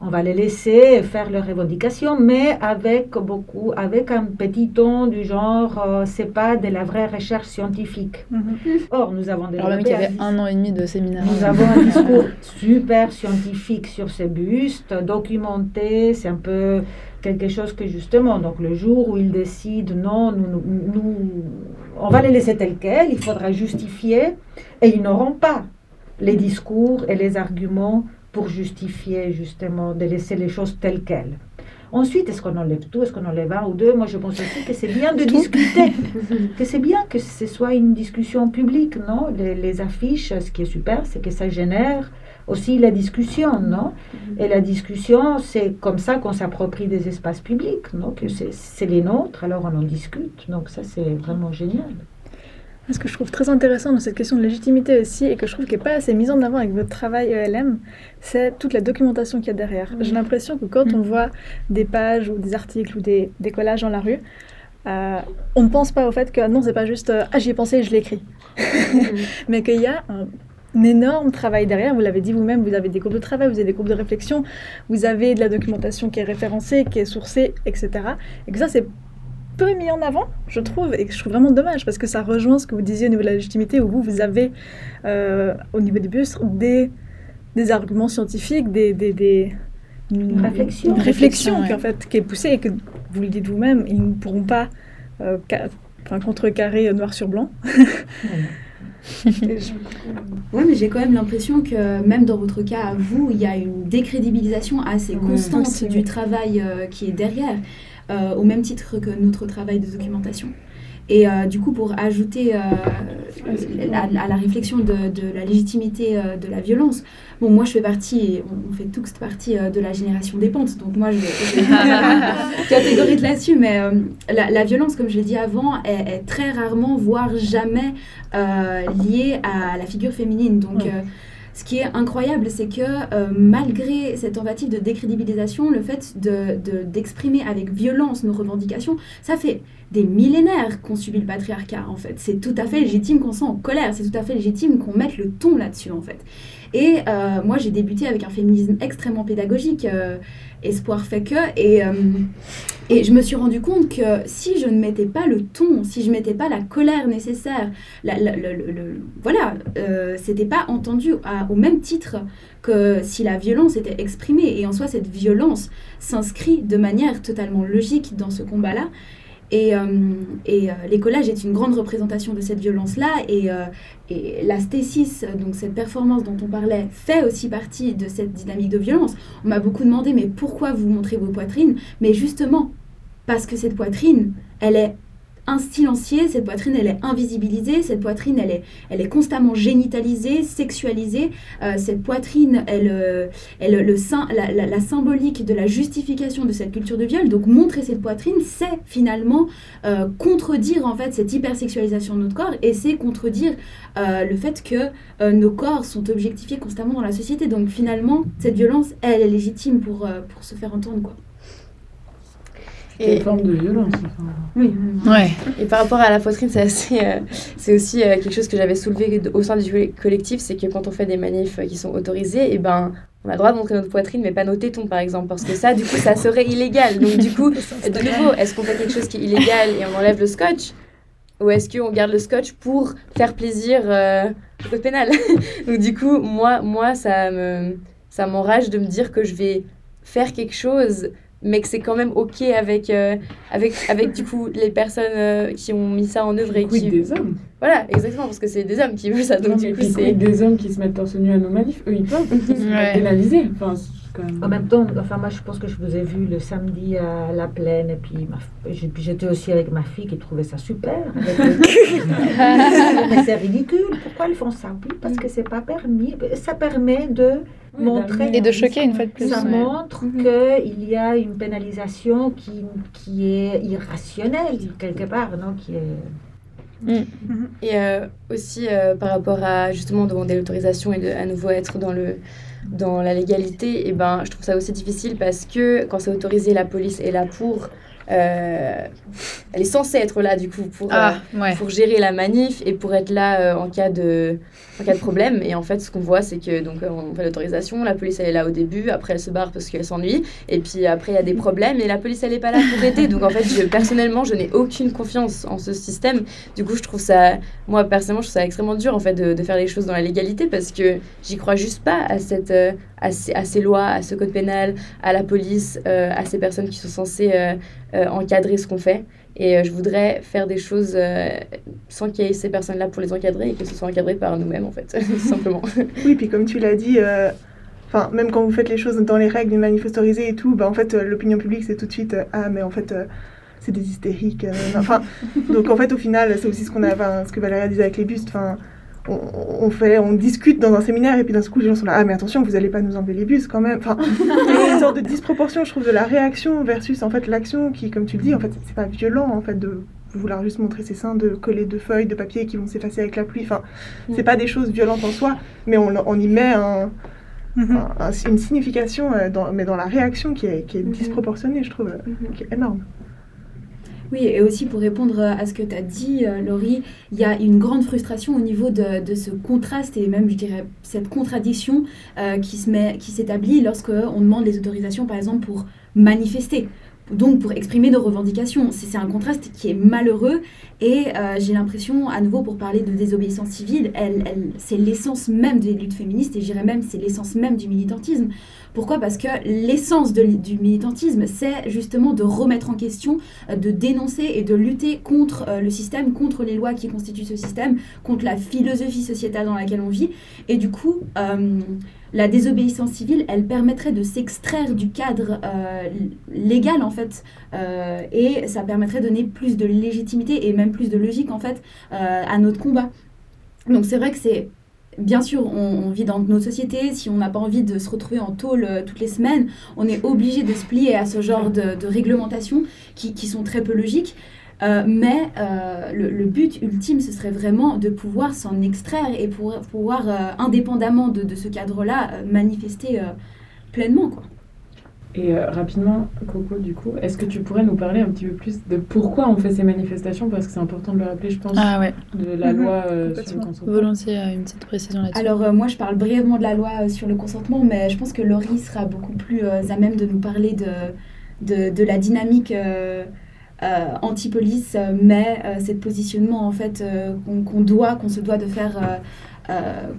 on va les laisser faire leurs revendications, mais avec beaucoup, avec un petit ton du genre, euh, c'est pas de la vraie recherche scientifique. Mhm. Or, nous avons Alors même qu'il y avait développé un an et demi de séminaire. nous avons un discours super scientifique sur ces bustes, documenté, c'est un peu quelque chose que justement, donc le jour où ils décident, non, nous, nous- nous- on va les laisser tels quels, il faudra justifier, et ils n'auront pas les discours et les arguments pour justifier justement de laisser les choses telles quelles. Ensuite, est-ce qu'on enlève tout Est-ce qu'on enlève un ou deux? Moi, je pense aussi que c'est bien de discuter, <laughs> que c'est bien que ce soit une discussion publique, non? Les, les affiches, ce qui est super, c'est que ça génère aussi la discussion, non? Et la discussion, c'est comme ça qu'on s'approprie des espaces publics, non? Que c'est c'est les nôtres, alors on en discute. Donc ça, c'est vraiment génial. Ce que je trouve très intéressant dans cette question de légitimité aussi, et que je trouve qui n'est pas assez mise en avant avec votre travail ELM, c'est toute la documentation qu'il y a derrière. J'ai l'impression que quand on voit des pages ou des articles ou des, des collages dans la rue, euh, on ne pense pas au fait que non, c'est pas juste euh, ah j'y ai pensé et je l'ai écrit, <laughs> mais qu'il y a un, un énorme travail derrière. Vous l'avez dit vous-même, vous avez des groupes de travail, vous avez des groupes de réflexion, vous avez de la documentation qui est référencée, qui est sourcée, etc. Et que ça, c'est peu mis en avant, je trouve, et que je trouve vraiment dommage parce que ça rejoint ce que vous disiez au niveau de la légitimité, où vous, vous avez euh, au niveau des bus des, des arguments scientifiques, des, des, des une réflexion, une réflexion ouais. qui, en fait, qui est poussée et que vous le dites vous-même, ils ne pourront pas euh, contrecarrer noir sur blanc. <laughs> Ouais, mais j'ai quand même l'impression que même dans votre cas, à vous, il y a une décrédibilisation assez constante du oui. travail euh, qui est derrière, euh, au même titre que notre travail de documentation. Et euh, du coup, pour ajouter euh, à, à la réflexion de, de la légitimité euh, de la violence, bon, moi je fais partie, on, on fait tous partie de la génération des pentes, donc moi je vais, <laughs> catégorique là-dessus, mais la, la violence, comme je l'ai dit avant, est, est très rarement, voire jamais liée à la figure féminine. Donc, Ouais. Ce qui est incroyable, c'est que euh, malgré cette tentative de décrédibilisation, le fait de- de- d'exprimer avec violence nos revendications, ça fait des millénaires qu'on subit le patriarcat, en fait. C'est tout à fait légitime qu'on soit en colère, c'est tout à fait légitime qu'on mette le ton là-dessus, en fait. Et euh, moi, j'ai débuté avec un féminisme extrêmement pédagogique, euh, Espoir fait que, et, euh, et je me suis rendu compte que si je ne mettais pas le ton, si je mettais pas la colère nécessaire, la- la- voilà, c'était pas entendu au même titre que si la violence était exprimée. Et en soi, cette violence s'inscrit de manière totalement logique dans ce combat-là. Et, euh, et euh, est une grande représentation de cette violence-là. Et, euh, et la stésis, donc cette performance dont on parlait, fait aussi partie de cette dynamique de violence. On m'a beaucoup demandé, mais pourquoi vous montrez vos poitrines? Mais justement, parce que cette poitrine, elle est insilenciée, cette poitrine, elle est invisibilisée, cette poitrine, elle est, elle est constamment génitalisée, sexualisée. Euh, cette poitrine, elle, euh, elle, le, la, la- symbolique de la justification de cette culture de viol. Donc montrer cette poitrine, c'est finalement euh, contredire en fait cette hypersexualisation de notre corps et c'est contredire le fait que nos corps sont objectifiés constamment dans la société. Donc finalement, cette violence, elle est légitime pour, pour se faire entendre. Quoi. C'est une forme de violence. enfin. Oui. Ouais. Et par rapport à la poitrine, c'est assez, euh, c'est aussi euh, quelque chose que j'avais soulevé au sein du coll- collectif, c'est que quand on fait des manifs euh, qui sont autorisés, et ben, on a le droit de montrer notre poitrine, mais pas nos tétons, par exemple, parce que ça, du coup, ça serait illégal. Donc, du coup, <laughs> de nouveau, est-ce qu'on fait quelque chose qui est illégal et on enlève le scotch ou est-ce qu'on garde le scotch pour faire plaisir euh, au code pénal? <laughs> Donc du coup, moi, moi ça me, ça m'enrage de me dire que je vais faire quelque chose, mais que c'est quand même ok avec, euh, avec, avec du coup les personnes euh, qui ont mis ça en œuvre et qui, des hommes voilà, exactement, parce que c'est des hommes qui veulent ça. Donc Non, du mais coup, puis c'est quid des hommes qui se mettent torse nu à nos manifs Eux, ils peuvent. Ils sont Ouais. pénalisés. Enfin, En même temps, enfin moi je pense que je vous ai vu le samedi à la plaine et puis, ma- j'étais aussi avec ma fille qui trouvait ça super. <laughs> <laughs> Mais c'est ridicule. Pourquoi ils font ça? Oui, parce que c'est pas permis. Ça permet de Oui, montrer Et de choquer une fois de plus. ça ouais. montre qu'il y a une pénalisation qui, qui est irrationnelle quelque part, non qui est... Et euh, aussi euh, par rapport à justement demander l'autorisation et de à nouveau être dans, le, dans la légalité, et ben, je trouve ça aussi difficile parce que quand c'est autorisé, la police est là pour. euh, elle est censée être là du coup pour, Ah, ouais. euh, pour gérer la manif et pour être là euh, en, cas de, en cas de problème. Et en fait, ce qu'on voit, c'est que donc, euh, on fait l'autorisation, la police elle est là au début, après elle se barre parce qu'elle s'ennuie, et puis après il y a des problèmes et la police elle est pas là pour aider. Donc en fait, personnellement, je n'ai aucune confiance en ce système. Du coup, je trouve ça, moi personnellement, je trouve ça extrêmement dur en fait de, faire les choses dans la légalité parce que j'y crois juste pas à, cette, euh, à, ces, lois, à ce code pénal, à la police, euh, à ces personnes qui sont censées encadrer ce qu'on fait. Et euh, je voudrais faire des choses euh, sans qu'il y ait ces personnes-là pour les encadrer et que ce soit encadré par nous-mêmes en fait, <laughs> tout simplement. Oui, puis comme tu l'as dit, euh, enfin, même quand vous faites les choses dans les règles d'une manif autorisée et tout, bah, en fait, euh, l'opinion publique, c'est tout de suite euh, Ah, mais en fait, euh, c'est des hystériques. Enfin, <laughs> donc en fait, au final, c'est aussi ce, qu'on a, ce que Valéria disait avec les bustes. Enfin, on, on fait, on discute dans un séminaire et puis d'un coup, les gens sont là Ah, mais attention, vous allez pas nous enlever les bus quand même. Enfin, il y a une sorte de disproportion, je trouve, de la réaction versus en fait l'action qui, comme tu le dis, en fait, c'est pas violent en fait de vouloir juste montrer ses seins, de coller deux feuilles de papier qui vont s'effacer avec la pluie. Enfin, c'est pas des choses violentes en soi, mais on, on y met un, Mhm. un- un- une signification, euh, dans, mais dans la réaction qui est, qui est Mhm. disproportionnée, je trouve, euh, Mhm. qui est énorme. Oui, et aussi pour répondre à ce que tu as dit, euh, Laurie, il y a une grande frustration au niveau de, ce contraste et même, je dirais, cette contradiction euh, qui s'établit lorsque on demande les autorisations, par exemple, pour manifester. Donc pour exprimer nos revendications. C'est un contraste qui est malheureux et euh, j'ai l'impression, à nouveau pour parler de désobéissance civile, c'est l'essence même des luttes féministes et je dirais même c'est l'essence même du militantisme. Pourquoi? Parce que l'essence du militantisme, c'est justement de remettre en question euh, de dénoncer et de lutter contre euh, le système, contre les lois qui constituent ce système, contre la philosophie sociétale dans laquelle on vit. Et du coup, la désobéissance civile, elle permettrait de s'extraire du cadre euh, légal en fait, euh, et ça permettrait de donner plus de légitimité et même plus de logique en fait euh, à notre combat. Donc c'est vrai que c'est Bien sûr, on, vit dans nos sociétés. Si on n'a pas envie de se retrouver en tôle toutes les semaines, on est obligé de se plier à ce genre de, de réglementations qui, qui sont très peu logiques. Euh, mais euh, le, le but ultime, ce serait vraiment de pouvoir s'en extraire et pour, pouvoir, euh, indépendamment de, de ce cadre-là, euh, manifester euh, pleinement. Quoi. Et euh, rapidement, Coco, du coup, est-ce que tu pourrais nous parler un petit peu plus de pourquoi on fait ces manifestations? Parce que c'est important de le rappeler, je pense, Ah ouais, de la Mhm, loi euh, sur le consentement. volontiers une petite précision là-dessus. Alors euh, moi, je parle brièvement de la loi euh, sur le consentement, mais je pense que Laurie sera beaucoup plus euh, à même de nous parler de, de, de la dynamique anti-police, euh, mais euh, c'est le positionnement en fait euh, qu'on doit, qu'on se doit de faire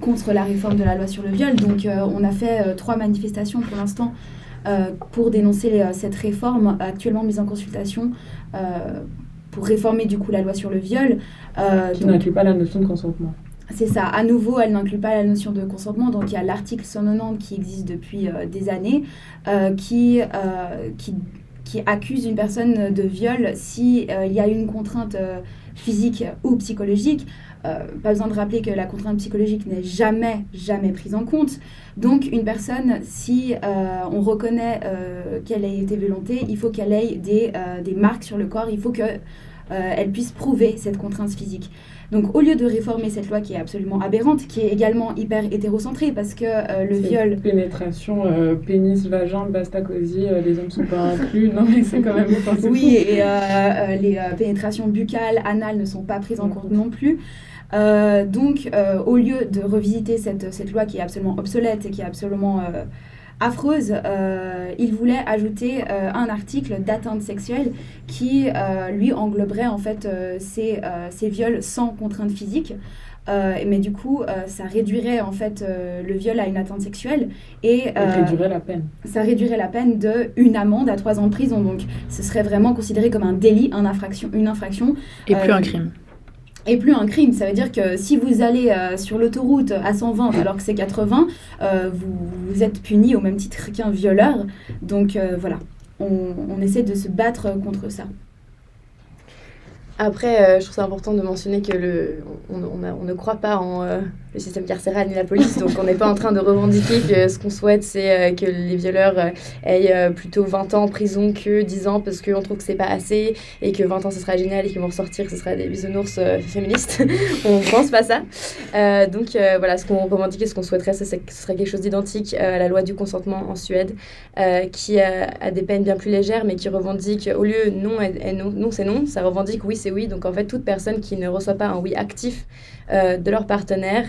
contre la réforme de la loi sur le viol. Donc on a fait trois manifestations pour l'instant pour dénoncer cette réforme actuellement mise en consultation pour réformer du coup la loi sur le viol. Euh, Qui n'inclut pas la notion de consentement. c'est ça. À nouveau, elle n'inclut pas la notion de consentement. Donc, il y a l'article 190 qui existe depuis euh, des années, euh, qui, qui, qui accuse une personne de viol si euh, il y a une contrainte euh, physique ou psychologique. Euh, pas besoin de rappeler que la contrainte psychologique n'est jamais, jamais prise en compte. Donc, une personne, si on reconnaît qu'elle a été violentée, il faut qu'elle ait des, marques sur le corps. Il faut que euh, elle puisse prouver cette contrainte physique. Donc au lieu de réformer cette loi qui est absolument aberrante, qui est également hyper hétérocentrée, parce que euh, le viol... Pénétration, euh, pénis, vagin, basta cosy, euh, les hommes sont pas inclus. Non, mais c'est quand même. <laughs> Oui, et euh, les pénétrations buccales, anales ne sont pas prises en compte non plus. Donc, au lieu de revisiter cette, cette loi qui est absolument obsolète et qui est absolument affreuse, euh, il voulait ajouter euh, un article d'atteinte sexuelle qui, euh, lui, engloberait en fait ces, euh, ces viols sans contrainte physique. Euh, mais du coup, euh, ça réduirait en fait euh, le viol à une atteinte sexuelle et euh, réduirait la peine. ça réduirait la peine de une amende à trois ans de prison. Donc, ce serait vraiment considéré comme un délit, un infraction, une infraction, Et plus un crime. Et plus un crime. Ça veut dire que si vous allez euh, sur l'autoroute à 120 <coughs> alors que c'est 80, euh, vous, vous êtes puni au même titre qu'un violeur. Donc euh, voilà, on, on essaie de se battre contre ça. Après, euh, je trouve ça important de mentionner que le, on, ne croit pas en euh, le système carcéral ni la police, donc on n'est pas en train de revendiquer que ce qu'on souhaite, c'est euh, que les violeurs aient plutôt 20 ans en prison que 10 ans parce qu'on trouve que c'est pas assez et que 20 ans ce sera génial et qu'ils vont ressortir, ce sera des bisounours féministes. <laughs> on pense pas ça. Donc voilà, ce qu'on revendique et ce qu'on souhaiterait, c'est que ce serait quelque chose d'identique à la loi du consentement en Suède, qui a, des peines bien plus légères, mais qui revendique au lieu non, non, non c'est non, ça revendique oui c'est oui. Donc en fait, toute personne qui ne reçoit pas un oui actif euh, de leur partenaire,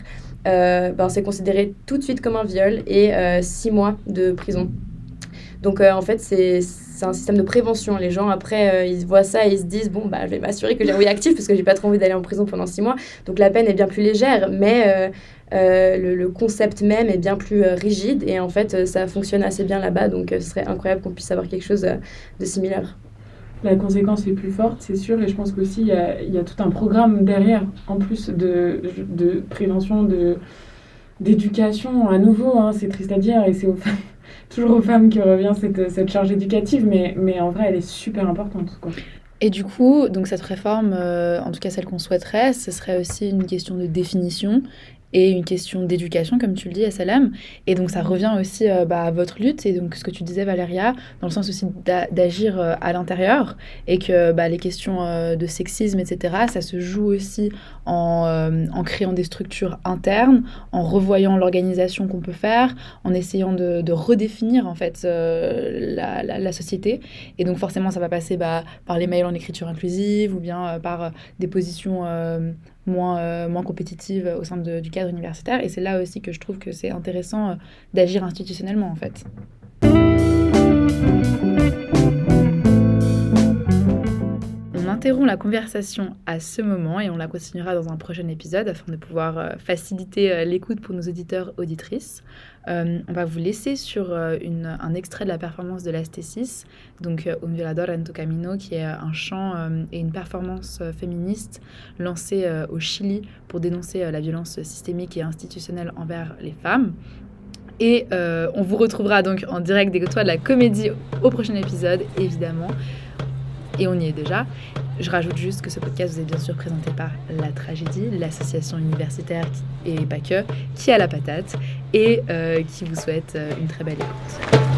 euh, ben, c'est considéré tout de suite comme un viol et euh, six mois de prison. Donc en fait, c'est un système de prévention. Les gens, après, ils voient ça et ils se disent, bon, bah, je vais m'assurer que j'ai un oui actif parce que j'ai pas trop envie d'aller en prison pendant six mois. Donc la peine est bien plus légère, mais le, concept même est bien plus rigide et en fait, ça fonctionne assez bien là-bas. Donc ce serait incroyable qu'on puisse avoir quelque chose de similaire. La conséquence est plus forte, c'est sûr, et je pense qu'aussi il y a, y tout un programme derrière, en plus de, prévention, de d'éducation. À nouveau, hein, c'est triste à dire, et c'est <laughs> toujours aux femmes que revient cette, cette charge éducative, mais, mais en vrai, elle est super importante. Quoi. Et du coup, donc cette réforme, euh, en tout cas celle qu'on souhaiterait, ce serait aussi une question de définition et une question d'éducation, comme tu le dis, SLM. Et donc, ça revient aussi euh, bah, à votre lutte, et donc ce que tu disais, Valéria, dans le sens aussi d'agir euh, à l'intérieur, et que bah, les questions euh, de sexisme, etc., ça se joue aussi en, créant des structures internes, en revoyant l'organisation qu'on peut faire, en essayant de, redéfinir, en fait, la, société. Et donc, forcément, ça va passer bah, par les mails en écriture inclusive, ou bien par des positions moins, euh, moins compétitive au sein de, du cadre universitaire. Et c'est là aussi que je trouve que c'est intéressant euh, d'agir institutionnellement, en fait. On interrompt la conversation à ce moment et on la continuera dans un prochain épisode afin de pouvoir euh, faciliter l'écoute pour nos auditeurs auditrices. Euh, on va vous laisser sur euh, un extrait de la performance de l'Astésis, donc Un Violador en tu Camino, qui est un chant et une performance féministe lancée au Chili pour dénoncer la violence systémique et institutionnelle envers les femmes. Et on vous retrouvera donc en direct des de la comédie au prochain épisode, évidemment. Et on y est déjà. Je rajoute juste que ce podcast vous est bien sûr présenté par La Tragédie, l'association universitaire et pas que, qui a la patate et euh, qui vous souhaite euh, une très belle écoute.